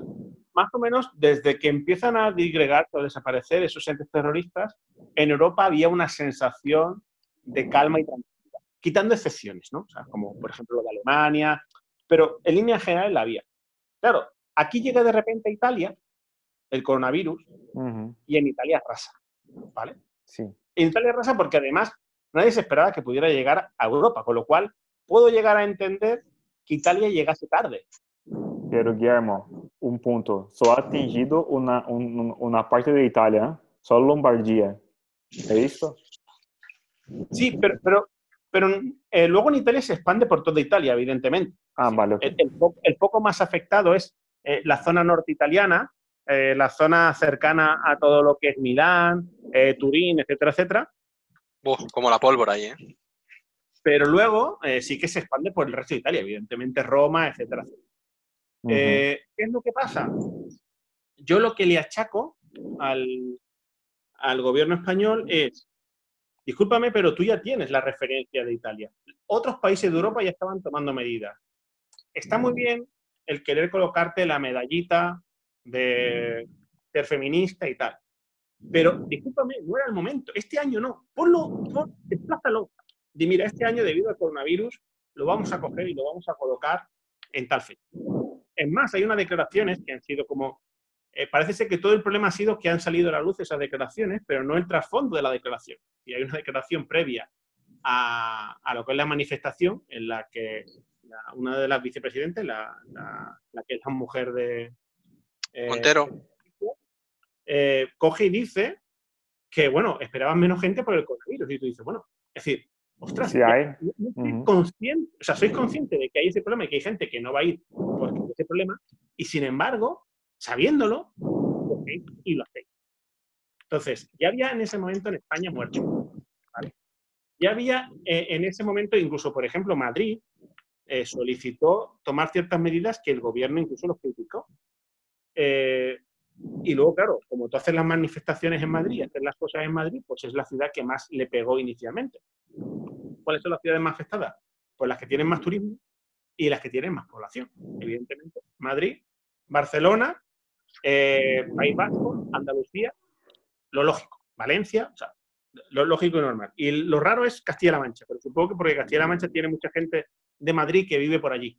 más o menos desde que empiezan a digregar o desaparecer esos entes terroristas, en Europa había una sensación de calma y tranquilidad, quitando excepciones, ¿no? O sea, como por ejemplo lo de Alemania, pero en línea general la había. Claro, aquí llega de repente a Italia el coronavirus
Ujú,
y en Italia arrasa, ¿vale?
Sí.
En Italia arrasa porque además nadie se esperaba que pudiera llegar a Europa, con lo cual puedo llegar a entender que Italia llegase tarde.
Pero Guillermo, un punto. Só ha atingido una, un- un- una parte de Italia, solo Lombardía. ¿Es esto?
Sí, pero, pero, pero eh, luego en Italia se expande por toda Italia, evidentemente.
Ah, vale.
El, el fo- el foco más afectado es eh, la zona norte italiana, eh, la zona cercana a todo lo que es Milán, eh, Turín, etcétera, etcétera.
Uf, como la pólvora ahí, ¿eh?
Pero luego eh, sí que se expande por el resto de Italia, evidentemente Roma, etcétera, etcétera. Eh, ¿Qué es lo que pasa? Yo lo que le achaco al, al gobierno español es, discúlpame, pero tú ya tienes la referencia de Italia. Otros países de Europa ya estaban tomando medidas. Está muy bien el querer colocarte la medallita de ser feminista y tal. Pero, discúlpame, no era el momento. Este año no. Ponlo, pon, desplázalo. Di, mira, este año debido al coronavirus lo vamos a coger y lo vamos a colocar en tal fecha. Es más, hay unas declaraciones que han sido como... eh, parece ser que todo el problema ha sido que han salido a la luz esas declaraciones, pero no el trasfondo de la declaración. Y hay una declaración previa a, a lo que es la manifestación en la que la- una de las vicepresidentes, la, la- la que es la mujer de... eh,
Montero.
eh, coge y dice que, bueno, esperaban menos gente por el coronavirus. Y tú dices, bueno, es decir, ostras,
Sí
ya-
hay.
no- no estoy
Ujú.
consciente, o sea, sois consciente de que hay ese problema y que hay gente que no va a ir por ese problema, y sin embargo, sabiéndolo, cogéis y lo hacéis. Entonces, ya había en ese momento en España muertos. ¿vale? Ya había eh, en ese momento, incluso, por ejemplo, Madrid eh, solicitó tomar ciertas medidas que el gobierno incluso los criticó. Eh, y luego, claro, como tú haces las manifestaciones en Madrid, haces las cosas en Madrid, pues es la ciudad que más le pegó inicialmente. ¿Cuáles son las ciudades más afectadas? Pues las que tienen más turismo y las que tienen más población, evidentemente. Madrid, Barcelona, eh, País Vasco, Andalucía, lo lógico. Valencia, o sea, lo lógico y normal. Y lo raro es Castilla-La Mancha, pero supongo que porque Castilla-La Mancha tiene mucha gente de Madrid que vive por allí,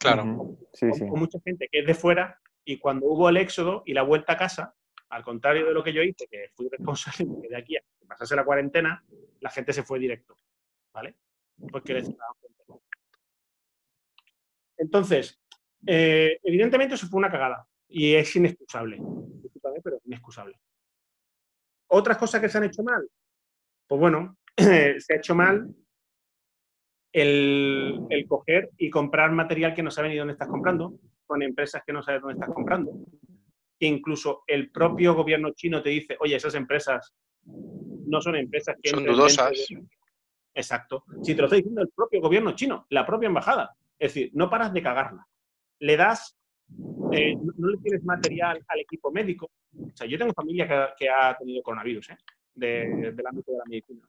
Claro.
Sí,
o,
sí.
o mucha gente que es de fuera, y cuando hubo el éxodo y la vuelta a casa, al contrario de lo que yo hice, que fui responsable y me quedé aquí a que pasase la cuarentena, la gente se fue directo, ¿vale? Porque les. Entonces, eh, evidentemente eso fue una cagada y es inexcusable. Pero inexcusable. Otras cosas que se han hecho mal. Pues bueno, [clears throat] se ha hecho mal el, el coger y comprar material que no sabe ni dónde estás comprando, con empresas que no sabes dónde estás comprando. Que incluso el propio gobierno chino te dice, oye, esas empresas no son empresas que
Son dudosas.
dentro de-". Exacto. Si te lo está diciendo el propio gobierno chino, la propia embajada. Es decir, no paras de cagarla. Le das, eh, no, no le tienes material al equipo médico, O sea, yo tengo familia que, ha- que ha tenido coronavirus, ¿eh? De- del ámbito de la medicina.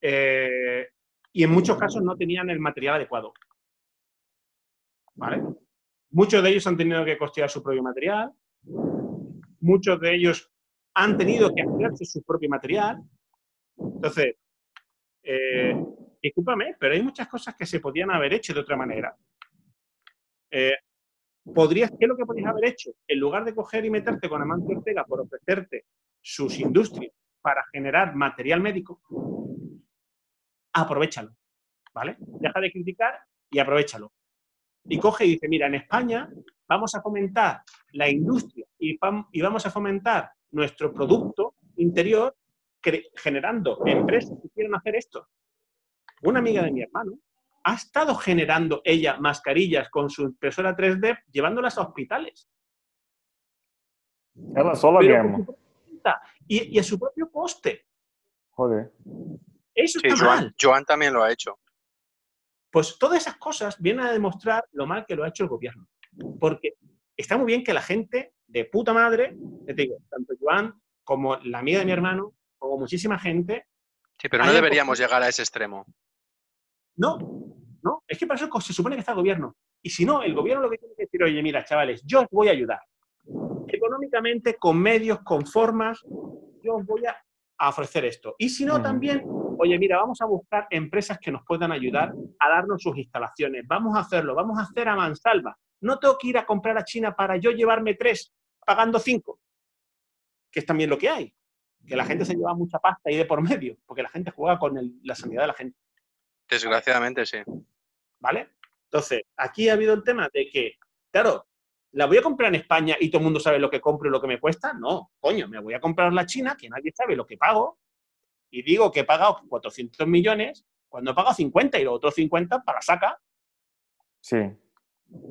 Eh, y en muchos casos no tenían el material adecuado. ¿Vale? Muchos de ellos han tenido que costear su propio material. Muchos de ellos han tenido que hacerse su propio material. Entonces, eh, discúlpame, pero hay muchas cosas que se podían haber hecho de otra manera. Eh, podrías, ¿Qué es lo que podrías haber hecho? En lugar de coger y meterte con Amancio Ortega por ofrecerte sus industrias para generar material médico, aprovechalo, ¿vale? Deja de criticar y aprovechalo. Y coge y dice, mira, en España vamos a fomentar la industria y, vamos a fomentar nuestro producto interior generando empresas que quieran hacer esto. Una amiga de mi hermano ha estado generando ella mascarillas con su impresora 3D llevándolas a hospitales.
Sola
y a su propio coste.
Joder.
Eso
Sí,
está
Joan,
mal.
Joan también lo ha hecho.
Pues todas esas cosas vienen a demostrar lo mal que lo ha hecho el gobierno. Porque está muy bien que la gente de puta madre, te digo, tanto Joan como la amiga de mi hermano, como muchísima gente,
Sí, pero no deberíamos llegar a ese extremo.
no, no, es que para eso se supone que está el gobierno. Y si no, el gobierno lo que tiene que decir, oye, mira, chavales, yo os voy a ayudar. Económicamente, con medios, con formas, yo os voy a a ofrecer esto. Y si no,
Ujú.
también, oye, mira, vamos a buscar empresas que nos puedan ayudar a darnos sus instalaciones. Vamos a hacerlo, vamos a hacer a mansalva. No tengo que ir a comprar a China para yo llevarme tres, pagando cinco. Que es también lo que hay. Que la gente se lleva mucha pasta ahí de por medio, porque la gente juega con el- la sanidad de la gente.
Desgraciadamente, sí.
¿Vale? Entonces, aquí ha habido el tema de que, claro, ¿la voy a comprar en España y todo el mundo sabe lo que compro y lo que me cuesta? No, coño, me voy a comprar la China, que nadie sabe lo que pago, y digo que he pagado 400 millones cuando he pagado 50 y los otros 50 para saca.
Sí.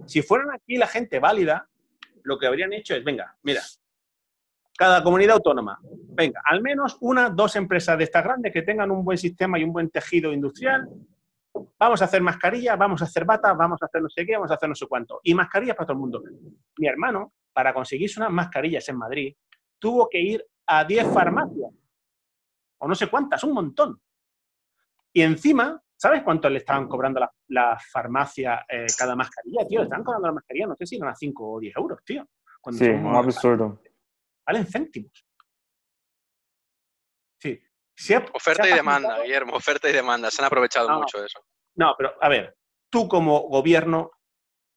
Si fueran aquí la gente válida, lo que habrían hecho es, venga, mira, cada comunidad autónoma, venga, al menos una, dos empresas de estas grandes que tengan un buen sistema y un buen tejido industrial. Vamos a hacer mascarillas, vamos a hacer batas, vamos a hacer no sé qué, vamos a hacer no sé cuánto. Y mascarillas para todo el mundo. Mi hermano, para conseguirse unas mascarillas en Madrid, tuvo que ir a 10 farmacias. O no sé cuántas, un montón. Y encima, ¿sabes cuánto le estaban cobrando la, la farmacia eh, cada mascarilla, tío? Le estaban cobrando la mascarilla, no sé si eran a 5 o 10 euros, tío. Cuando
Sí, um absurdo.
Valen céntimos. Sí. Se ha-
Oferta
se
y demanda, Guillermo, oferta y demanda. Se han aprovechado
No.
mucho eso.
No, pero a ver, tú como gobierno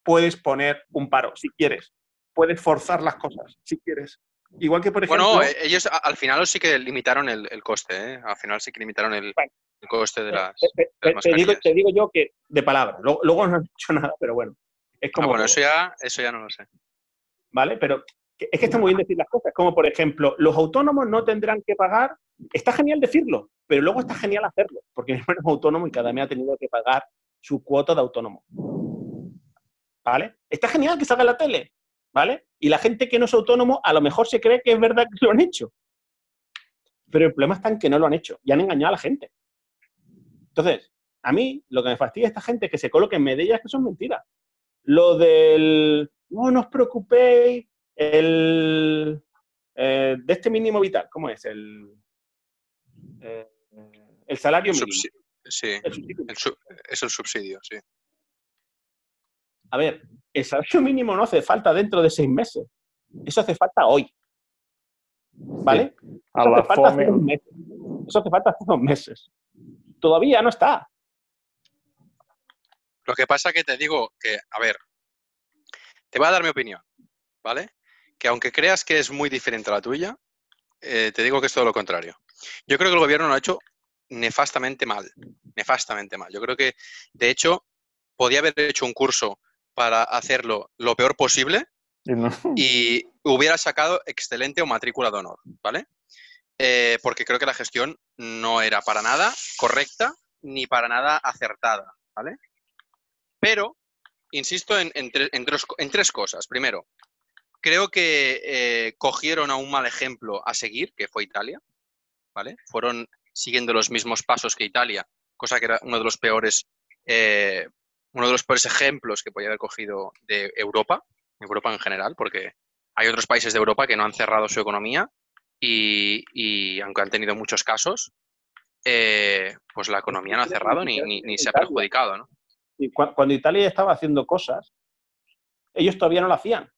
puedes poner un paro si quieres. Puedes forzar las cosas si quieres. Igual que, por ejemplo,
Bueno, eh, ellos al final sí que limitaron el, el coste, ¿eh? Al final sí que limitaron el,
Bueno.
el coste de las...
te, te-
de las
te digo,
mascarillas.
te digo yo que de palabra. Luego, luego no han dicho [laughs] nada, pero bueno. Es
Ah,
como
bueno,
todo,
eso ya, eso ya no lo sé.
¿vale? Pero es que está muy bien decir las cosas. Como, por ejemplo, los autónomos no tendrán que pagar. Está genial decirlo, pero luego está genial hacerlo. Porque [laughs] mi hermano es autónomo y cada mes ha tenido que pagar su cuota de autónomo. ¿Vale? Está genial que salga en la tele, ¿vale? Y la gente que no es autónomo a lo mejor se cree que es verdad que lo han hecho. Pero el problema está en que no lo han hecho y han engañado a la gente. Entonces, a mí lo que me fastidia es esta gente que se coloque en medallas que son mentiras. Lo del, no os preocupéis, el, eh, de este mínimo vital, ¿cómo es? El, eh, el salario mínimo.
Subsi- sí,
El subsidio
el su- es el subsidio, sí.
A ver, el salario mínimo no hace falta dentro de seis meses. Eso hace falta hoy. ¿Vale?
A
Eso
la
hace falta hace dos meses. Eso hace falta hace dos meses. Todavía no está.
Lo que pasa que te digo que, a ver, te voy a dar mi opinión, ¿vale? Que aunque creas que es muy diferente a la tuya, eh, te digo que es todo lo contrario. Yo creo que el gobierno lo ha hecho nefastamente mal, nefastamente mal. Yo creo que, de hecho, podía haber hecho un curso para hacerlo lo peor posible
não-
y hubiera sacado excelente o matrícula de honor, ¿vale? Eh, porque creo que la gestión no era para nada correcta ni para nada acertada, ¿vale? Pero, insisto en, en tre- en tres, en tres cosas. Primero, creo que eh, cogieron a un mal ejemplo a seguir, que fue Italia, ¿vale? Fueron siguiendo los mismos pasos que Italia, cosa que era uno de los peores, eh, uno de los peores ejemplos que podía haber cogido de Europa, Europa en general, porque hay otros países de Europa que no han cerrado su economía y, y aunque han tenido muchos casos, eh, pues la economía no ha cerrado ni, ni- ni se ha perjudicado, ¿no?
Y cuando Italia estaba haciendo cosas, ellos todavía no lo hacían.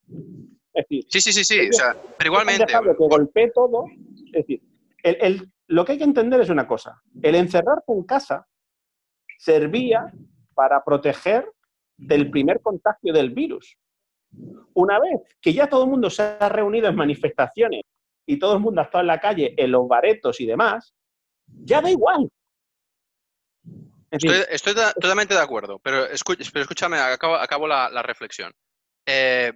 Es decir,
Sí, sí, sí, sí. O sea, pero igualmente,
que golpee todo. Es decir, el- el- lo que hay que entender es una cosa. El encerrarte en casa servía para proteger del primer contagio del virus. Una vez que ya todo el mundo se ha reunido en manifestaciones y todo el mundo ha estado en la calle, en los baretos y demás, ya da igual. Es
Estoy, totalmente de acuerdo, pero escúchame, acabo, acabo la, la reflexión. Eh,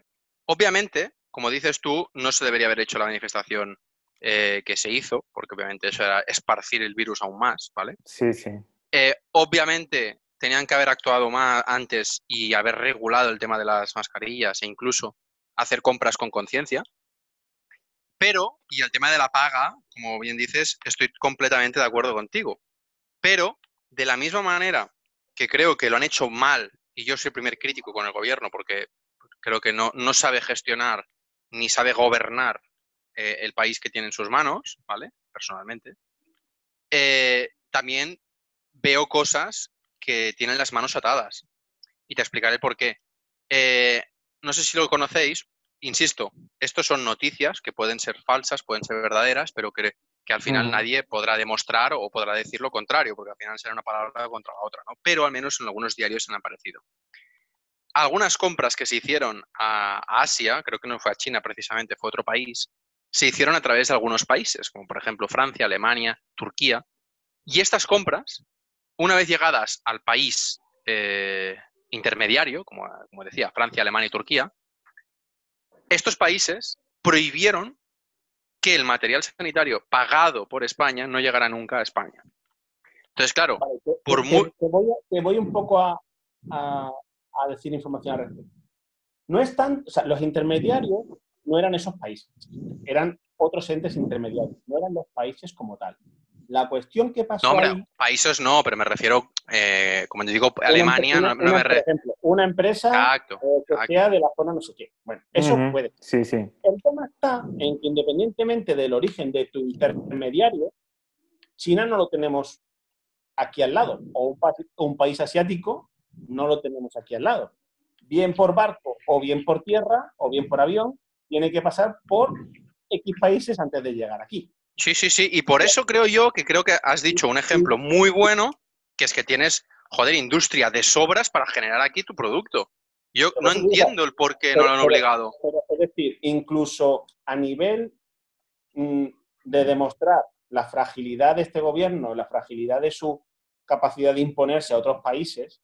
obviamente, como dices tú, no se debería haber hecho la manifestación eh, que se hizo, porque obviamente eso era esparcir el virus aún más, ¿vale?
Sí, sí.
Eh, obviamente tenían que haber actuado más antes y haber regulado el tema de las mascarillas e incluso hacer compras con conciencia. Pero, y el tema de la paga, como bien dices, estoy completamente de acuerdo contigo. Pero, de la misma manera que creo que lo han hecho mal, y yo soy el primer crítico con el gobierno porque creo que no, no sabe gestionar ni sabe gobernar eh, el país que tiene en sus manos, ¿vale? Personalmente. Eh, también veo cosas que tienen las manos atadas. Y te explicaré por qué. Eh, no sé si lo conocéis, insisto, estos son noticias que pueden ser falsas, pueden ser verdaderas, pero que, que al final nadie podrá demostrar o podrá decir lo contrario, porque al final será una palabra contra la otra, ¿no? Pero al menos en algunos diarios han aparecido. Algunas compras que se hicieron a, a Asia, creo que no fue a China precisamente, fue a otro país, se hicieron a través de algunos países, como por ejemplo Francia, Alemania, Turquía. Y estas compras, una vez llegadas al país eh, intermediario, como, como decía, Francia, Alemania y Turquía, estos países prohibieron que el material sanitario pagado por España no llegara nunca a España. Entonces, claro,
Vale, te,
por
te-
muy-
te voy, a, te voy un poco a, a- a decir información al respecto. No están, o sea, los intermediarios no eran esos países, eran otros entes intermediarios, no eran los países como tal. La cuestión que pasó
no, hombre,
ahí-
países no, pero me refiero, eh, como te digo, Alemania, no,
una-
no me
una, por
re-
ejemplo, una empresa
Exacto,
eh, que
exacto.
sea de la zona no sé qué. Bueno, eso puede.
Sí, sí.
El tema está en que independientemente del origen de tu intermediario, China no lo tenemos aquí al lado, o un, pa- un país asiático no lo tenemos aquí al lado. Bien por barco, o bien por tierra, o bien por avión, tiene que pasar por X países antes de llegar aquí.
Sí, sí, sí. Y por eso creo yo que creo que has dicho un ejemplo muy bueno, que es que tienes, joder, industria de sobras para generar aquí tu producto. Yo
Pero
no entiendo el por qué no lo han obligado.
Pero, es decir, incluso a nivel mm, de demostrar la fragilidad de este gobierno, la fragilidad de su capacidad de imponerse a otros países,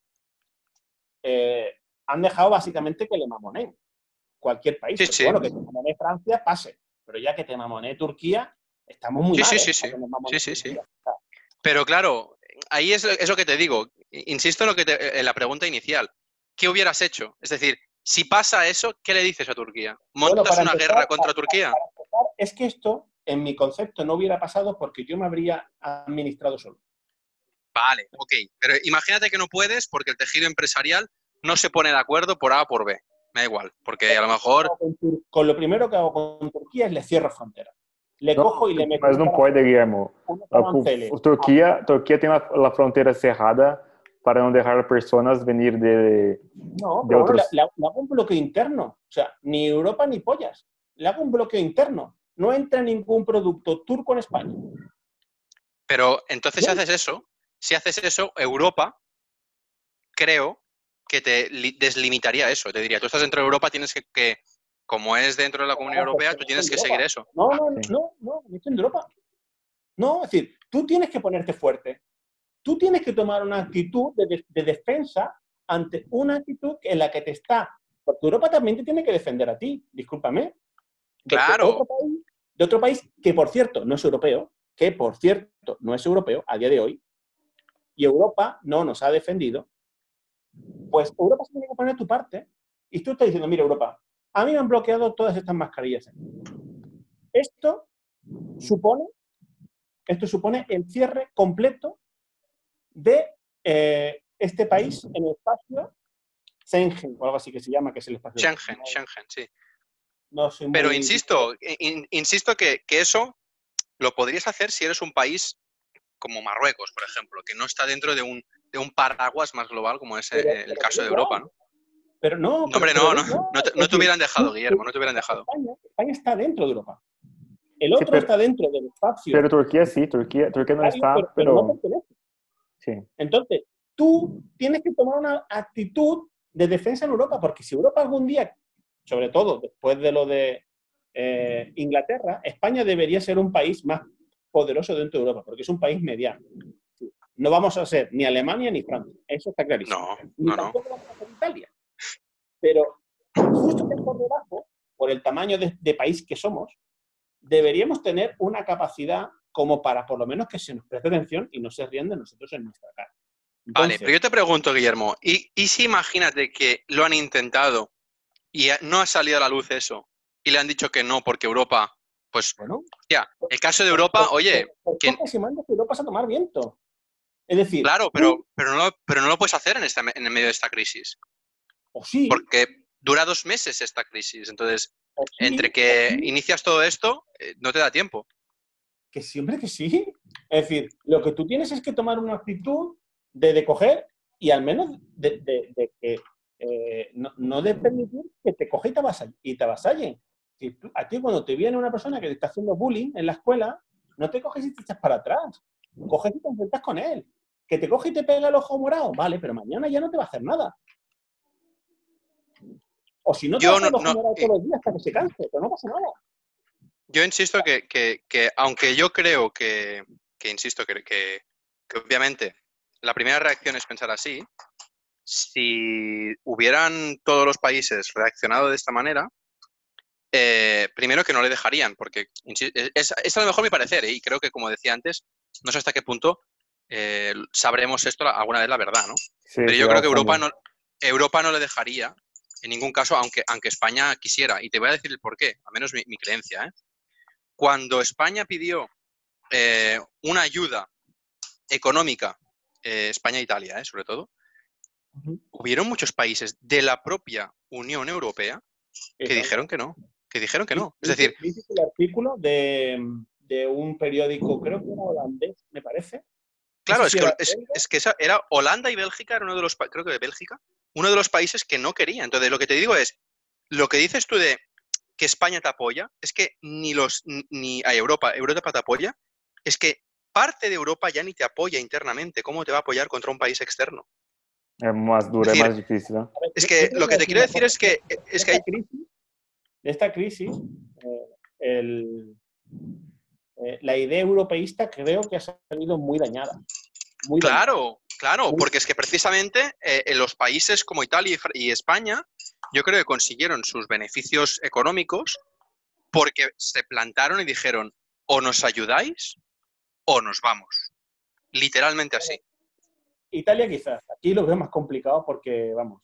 eh, han dejado básicamente que le mamoneen cualquier país.
Sí,
Porque,
sí.
Bueno, que te mamonee Francia, pase. Pero ya que te mamonee Turquía, estamos muy
Sí,
mal.
sí,
¿eh?
sí, sí. Sí, Pero claro, ahí es eso que te digo. Insisto en, lo que te- en la pregunta inicial. ¿Qué hubieras hecho? Es decir, si pasa eso, ¿qué le dices a Turquía? ¿Montas una
empezar,
guerra contra
para-
Turquía?
para empezar, Es que esto, en mi concepto, no hubiera pasado porque yo me habría administrado solo.
Vale, ok. Pero imagínate que no puedes porque el tejido empresarial no se pone de acuerdo por A o por B. Me da igual, porque a lo mejor...
Con, lo primero que hago con Turquía es le cierro frontera. Le
No,
cojo y le meto
Mas
unos
pode, Guillermo.
unos
A,
aranceles.
o- Turquia, Turquia tem a, a fronteira cerrada para não deixar pessoas venir de...
No,
de otros-
le, hago un bloqueo interno. O sea, ni Europa ni pollas. Le hago un bloqueo interno. No entra ningún producto turco en España.
Pero entonces si
Bien.
haces eso, si haces eso, Europa, creo que te li- deslimitaría eso. Te diría, tú estás dentro de Europa, tienes que, que, como es dentro de la Comunidad
Ah, pues
Europea,
que
tú
no
tienes
es
que
Europa.
seguir eso.
No, no, no, no, no estoy en Europa. No, es decir, tú tienes que ponerte fuerte. Tú tienes que tomar una actitud de, de- de defensa ante una actitud en la que te está. Porque Europa también te tiene que defender a ti, discúlpame. De
Claro.
Otro país, de otro país que, por cierto, no es europeo, que, por cierto, no es europeo a día de hoy, y Europa no nos ha defendido, pues Europa se tiene que poner tu parte. Y tú estás diciendo, mira, Europa, a mí me han bloqueado todas estas mascarillas. Esto supone, esto supone el cierre completo de eh, este país en el espacio Schengen, o algo así que se llama, que es el espacio.
Schengen, Schengen, sí.
no soy muy...
Pero insisto, in- insisto que, que eso lo podrías hacer si eres un país como Marruecos, por ejemplo, que no está dentro de un, de un paraguas más global como es
Pero-
eh, el
pero
caso de. Europa, ¿no?
Pero no,
hombre,
pero
no, no, no te, no te hubieran dejado, Guillermo, no te hubieran dejado.
España, España está dentro de Europa. El
Sí,
otro
pero-
está dentro del espacio.
Pero Turquía sí, Turquía, Turquía no está,
pero, pero no
pero
pertenece.
sí.
Entonces, tú tienes que tomar una actitud de defensa en Europa, porque si Europa algún día, sobre todo después de lo de eh, Inglaterra, España debería ser un país más poderoso dentro de Europa, porque es un país mediano. No vamos a ser ni Alemania ni Francia, eso está clarísimo.
No,
Ni
no, no.
tampoco vamos a ser Italia. Pero justo por debajo, por el tamaño de, de país que somos, deberíamos tener una capacidad como para por lo menos que se nos preste atención y no se rían de nosotros en nuestra cara.
Vale, pero yo te pregunto, Guillermo, ¿y, y si imagínate que lo han intentado y no ha salido a la luz eso y le han dicho que no porque Europa, pues
bueno,
ya, el caso de Europa, oye, ¿quién-
y mandas que Europa a tomar viento. Es decir,
claro, pero, pero, no, lo- pero no lo puedes hacer en, esta, en el medio de esta crisis,
o sí,
porque dura dos meses esta crisis, entonces,
sí,
entre que
sí,
inicias todo esto, eh, no te da tiempo.
que siempre que sí. Es decir, lo que tú tienes es que tomar una actitud de, de coger y al menos de, de- de que eh, no, no de permitir que te coge y te, avasall- y te avasallen. Tú- a ti cuando te viene una persona que te está haciendo bullying en la escuela, no te coges y te echas para atrás. Coges y te enfrentas con él. Que te coge y te pega el ojo morado, vale, pero mañana ya no te va a hacer nada. O si no te
Yo
va a hacer el
no-
ojo
no,
morado
eh,
todos los días hasta que se canse, pero no pasa nada.
Yo insisto que, que- que aunque yo creo que, que insisto, que, que- que obviamente la primera reacción es pensar así, si hubieran todos los países reaccionado de esta manera, eh, primero que no le dejarían, porque insi- es, es- a lo mejor mi parecer, ¿eh? y creo que como decía antes, no sé hasta qué punto eh, sabremos esto alguna vez la verdad, ¿no?
Sí,
Pero yo creo que Europa no, Europa no le dejaría en ningún caso, aunque, aunque España quisiera. Y te voy a decir el por qué, al menos mi, mi creencia. ¿eh? Cuando España pidió eh, una ayuda económica, eh, España e Italia, sobre todo, hubieron muchos países de la propia Unión Europea que
Exacto.
dijeron que no, que dijeron que no. Es decir,
el artículo de, de un periódico, creo que era holandés, me parece.
Claro, es que,
era
es, que esa era Holanda y Bélgica, era uno de los, creo que de Bélgica, uno de los países que no quería. Entonces, lo que te digo es, lo que dices tú de que España te apoya, es que ni los, ni- a Europa, Europa te apoya, es que parte de Europa ya ni te apoya internamente. ¿Cómo te va a apoyar contra un país externo?
Es más duro,
Es decir,
más difícil.
Es que lo que te quiero decir es que, es que hay-
crisis, de esta crisis, eh, el- eh, la idea europeísta creo que ha salido muy dañada. Muy dañada.
Claro, claro,
Muy-
porque es que precisamente eh, en los países como Italia y España, yo creo que consiguieron sus beneficios económicos porque se plantaron y dijeron, o nos ayudáis o nos vamos. Literalmente así.
Italia quizás. Aquí lo veo más complicado porque, vamos.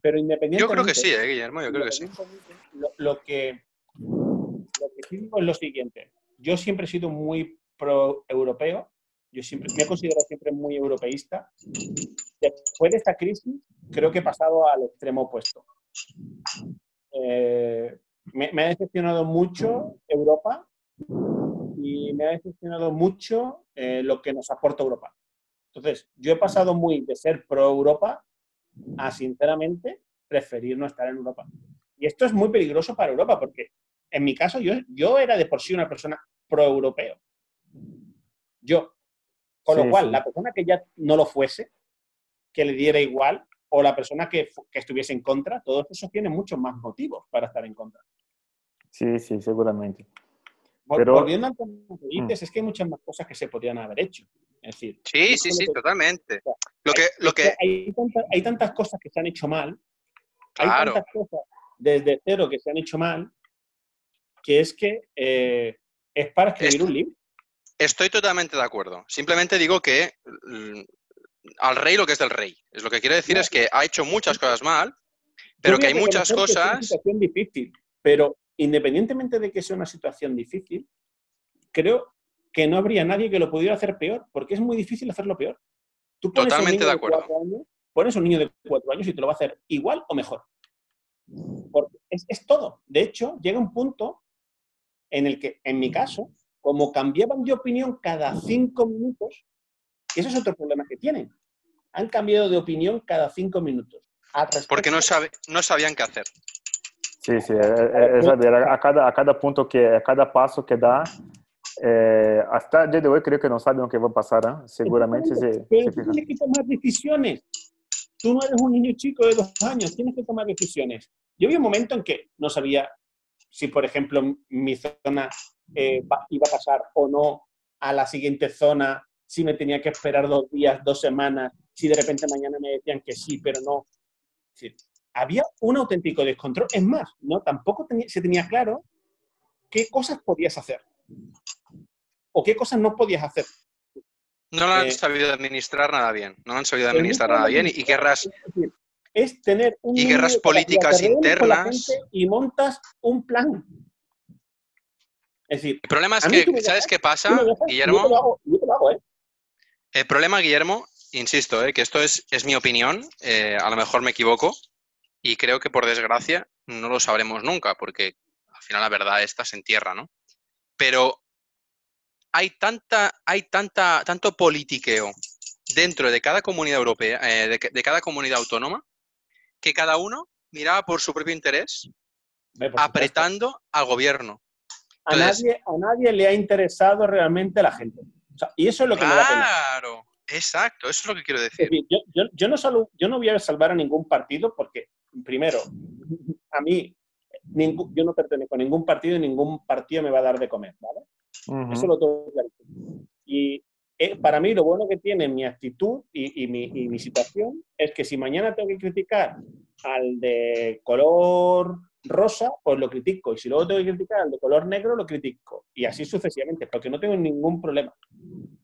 Pero
Yo
independientemente...
creo que sí, ¿eh, Guillermo, yo creo que sí.
Lo, lo que, lo que sí digo es lo siguiente. Yo siempre he sido muy pro-europeo. Yo siempre me he considerado siempre muy europeísta. Después de esta crisis, creo que he pasado al extremo opuesto. Eh, me, me ha decepcionado mucho Europa y me ha decepcionado mucho eh, lo que nos aporta Europa. Entonces, yo he pasado muy de ser pro-Europa a, sinceramente, preferir no estar en Europa. Y esto es muy peligroso para Europa, porque en mi caso yo, yo era de por sí una persona pro-europeo. Yo. Con
Sí,
lo cual,
sí.
la persona que ya no lo fuese, que le diera igual, o la persona que, que estuviese en contra, todos esos tienen muchos más motivos para estar en contra.
Sí, sí, seguramente. Pero-
Volviendo al tema que dices, es que hay muchas más cosas que se podrían haber hecho. Es decir,
Sí, sí, sí,
que-
totalmente. Lo que,
hay,
lo
que hay, tanta- hay tantas cosas que se han hecho mal,
claro,
hay tantas cosas desde cero que se han hecho mal, que es que eh, es para escribir
Esto-
un libro.
estoy totalmente de acuerdo. Simplemente digo que mm, al rey lo que es del rey. Es lo que quiero decir es que ha hecho muchas cosas mal, pero que hay muchas
que es una
cosas.
situación difícil, pero independientemente de que sea una situación difícil, creo que no habría nadie que lo pudiera hacer peor, porque es muy difícil hacerlo peor. Tú pones un
Totalmente
niño
de acuerdo.
cuatro años, pones un niño de cuatro años y te lo va a hacer igual o mejor. Porque es, es todo. De hecho, llega un punto en el que, en mi caso, como cambiaban de opinión cada cinco minutos, ese es otro problema que tienen. Han cambiado de opinión cada cinco minutos.
Porque no, sabe, no sabían qué hacer.
Sí, sí, es, es- es verdad. A cada, a cada punto que, a cada paso que da, eh, hasta el día de hoy creo que no saben lo que va a pasar, ¿eh? Seguramente se,
Pero
se fijan.
tienes que tomar decisiones. Tú no eres un niño chico de dos años, tienes que tomar decisiones. Yo vi un momento en que no sabía si, por ejemplo, mi zona eh, iba a pasar o no a la siguiente zona, si me tenía que esperar dos días, dos semanas, si de repente mañana me decían que sí, pero no. Es decir, había un auténtico descontrol. Es más, no tampoco se tenía claro qué cosas podías hacer o qué cosas no podías hacer.
No lo han
Eh,
sabido administrar nada bien. No lo han sabido administrar nada bien y, guerras,
Es tener un
Y guerras políticas internas.
y montas un plan. Es decir,
El problema es que, ¿sabes qué pasa, Guillermo?
hago, yo te lo hago, ¿eh?
El problema, Guillermo, insisto, eh, que esto es, es mi opinión, eh, a lo mejor me equivoco, y creo que por desgracia no lo sabremos nunca, porque al final la verdad esta se entierra, ¿no? Pero hay tanta, hay tanta, tanto politiqueo dentro de cada comunidad europea, eh, de, cada comunidad autónoma, que cada uno miraba por su propio interés,
por
apretando al gobierno.
A nadie, a nadie le ha interesado realmente la gente. O sea, y eso es lo que me da pena.
Claro, exacto, eso es lo que quiero decir.
yo, yo- yo no yo no voy a salvar a ningún partido porque, primero, a mí, yo no pertenezco a ningún partido y ningún partido me va a dar de comer, ¿vale? Eso lo tengo clarísimo. Y eh, para mí lo bueno que tiene mi actitud y, y mi, y mi situación es que si mañana tengo que criticar al de color rosa, pues lo critico. Y si luego tengo que criticar al de color negro, lo critico. Y así sucesivamente, porque no tengo ningún problema.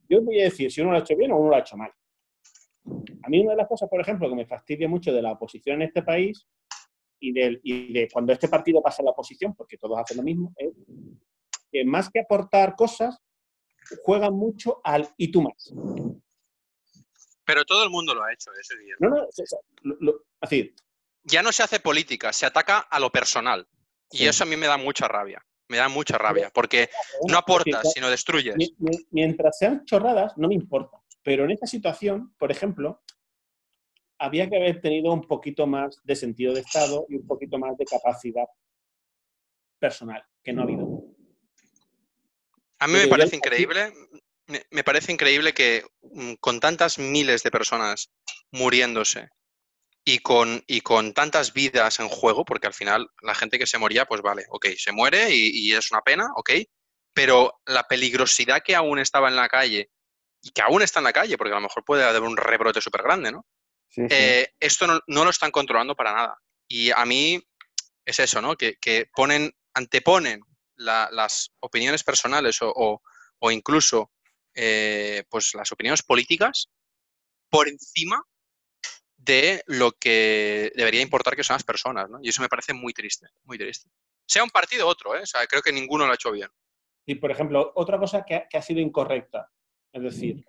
Yo voy a decir si uno lo ha hecho bien o uno lo ha hecho mal. A mí una de las cosas, por ejemplo, que me fastidia mucho de la oposición en este país y, de cuando este partido pasa a la oposición, porque todos hacen lo mismo, es que más que aportar cosas, juegan mucho al y tú más.
Pero todo el mundo lo ha hecho, eso, Guillermo.
No, no, lo- lo- es decir,
ya no se hace política, se ataca a lo personal. Y eso a mí me da mucha rabia. Me da mucha rabia, porque no aportas,
es
sino destruyes.
mi- mi- mientras sean chorradas, no me importa. Pero en esta situación, por ejemplo, había que haber tenido un poquito más de sentido de Estado y un poquito más de capacidad personal, que no ha habido.
A mí me parece increíble, me, me parece increíble que mm, con tantas miles de personas muriéndose y con, y con tantas vidas en juego, porque al final la gente que se moría, pues vale, ok, se muere y, y es una pena, ok, pero la peligrosidad que aún estaba en la calle y que aún está en la calle, porque a lo mejor puede haber un rebrote súper grande, ¿no?
Sí, sí.
eh, esto no, no lo están controlando para nada. Y a mí es eso, ¿no? Que, que ponen, anteponen la- las opiniones personales o, o- o incluso eh, pues las opiniones políticas por encima de lo que debería importar que son las personas, ¿no? Y eso me parece muy triste, muy triste. Sea un partido u otro, ¿eh? O sea, creo que ninguno lo ha hecho bien.
Y, por ejemplo, otra cosa que ha, que ha sido incorrecta, es decir,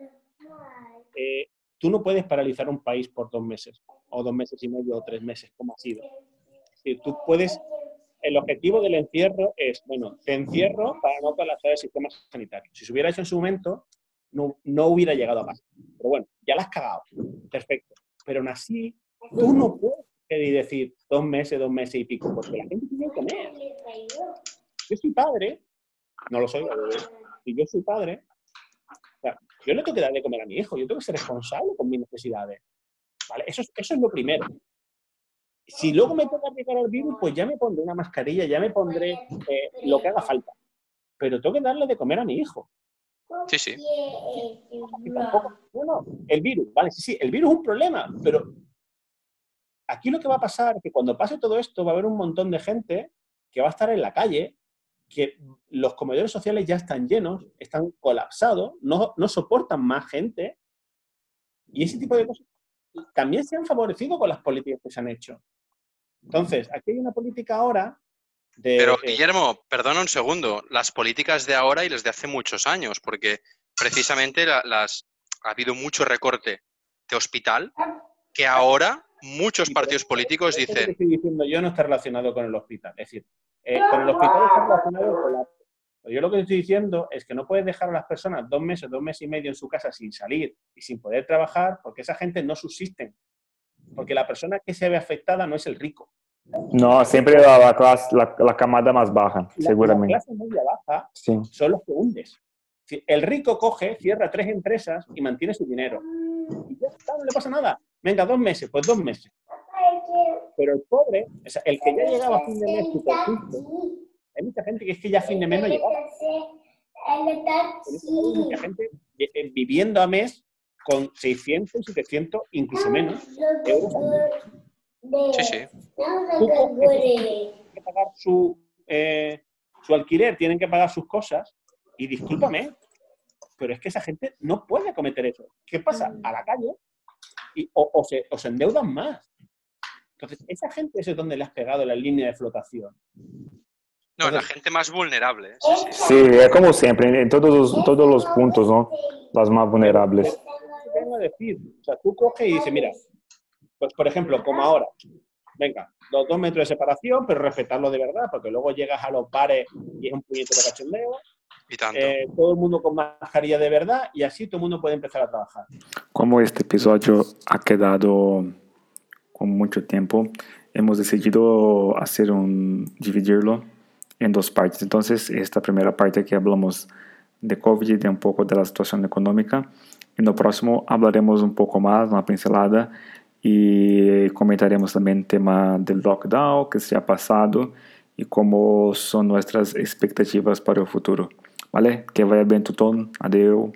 eh, tú no puedes paralizar un país por dos meses, o dos meses y medio, o tres meses, como ha sido. Es decir, tú puedes, el objetivo del encierro es, bueno, te encierro para no colapsar el sistema sanitario. Si se hubiera hecho en su momento, no, no hubiera llegado a pasar. Pero bueno, ya la has cagado. Perfecto. Pero aún así, tú no puedes pedir decir dos meses, dos meses y pico, porque la gente tiene que comer. Yo soy padre, no lo soy, si yo soy padre, o sea, yo le tengo que dar de comer a mi hijo, yo tengo que ser responsable con mis necesidades. ¿vale? Eso, es, eso es lo primero. Si luego me toca aplicar el virus, pues ya me pondré una mascarilla, ya me pondré eh, lo que haga falta. Pero tengo que darle de comer a mi hijo.
Sí, sí.
Y tampoco, bueno, el virus, vale, sí, sí, el virus es un problema, pero aquí lo que va a pasar es que cuando pase todo esto va a haber un montón de gente que va a estar en la calle, que los comedores sociales ya están llenos, están colapsados, no, no soportan más gente, y ese tipo de cosas también se han favorecido con las políticas que se han hecho. Entonces, aquí hay una política ahora de...
Pero,
eh,
Guillermo, perdona un segundo. Las políticas de ahora y las de hace muchos años, porque precisamente la- las, ha habido mucho recorte de hospital que ahora muchos partidos políticos dicen,
te estoy diciendo yo no está relacionado con el hospital. Es decir, eh, con el hospital está relacionado con la... Yo lo que estoy diciendo es que no puedes dejar a las personas dos meses, dos meses y medio en su casa sin salir y sin poder trabajar porque esa gente no subsisten. Porque la persona que se ve afectada no es el rico.
No, siempre la, la, clase, la, la camada más baja,
La-
seguramente.
La clase media baja
Sí.
son los que hundes. El rico coge, cierra tres empresas y mantiene su dinero. Y ya está, no le pasa nada. Venga, dos meses, pues dos meses. Pero el pobre, o sea, el que ya llegaba a fin de mes hay mucha gente que es que ya a fin de mes no llegaba. Hay mucha gente eh, eh, viviendo a mes con 600, 700, incluso menos euros al mes.
sí, sí,
tienen que pagar su, eh, su alquiler, tienen que pagar sus cosas. Y discúlpame, pero es que esa gente no puede cometer eso. ¿Qué pasa? A la calle y, o, o se, o se endeudan más. Entonces, esa gente eso es donde le has pegado la línea de flotación.
no, la gente más vulnerable. sí, sí.
Sí, es como siempre, en todos los, todos los puntos, ¿no? Las más vulnerables.
¿Qué vengo a decir? O sea, tú coges y dices, mira, pues por ejemplo, como ahora, venga, los dos metros de separación, pero respetarlo de verdad, porque luego llegas a los bares y es un puñetero cachondeo,
Y tanto.
eh, todo el mundo con mascarilla de verdad y así todo el mundo puede empezar a trabajar.
Como este episodio ha quedado con mucho tiempo, hemos decidido hacer un dividirlo en dos partes. Entonces, esta primera parte que hablamos de COVID, de un poco de la situación económica, en el próximo hablaremos un poco más, una pincelada, y comentaremos también el tema del lockdown que se ha pasado y cómo son nuestras expectativas para el futuro. ¿Vale? Que vaya bien, Tutón. Adiós.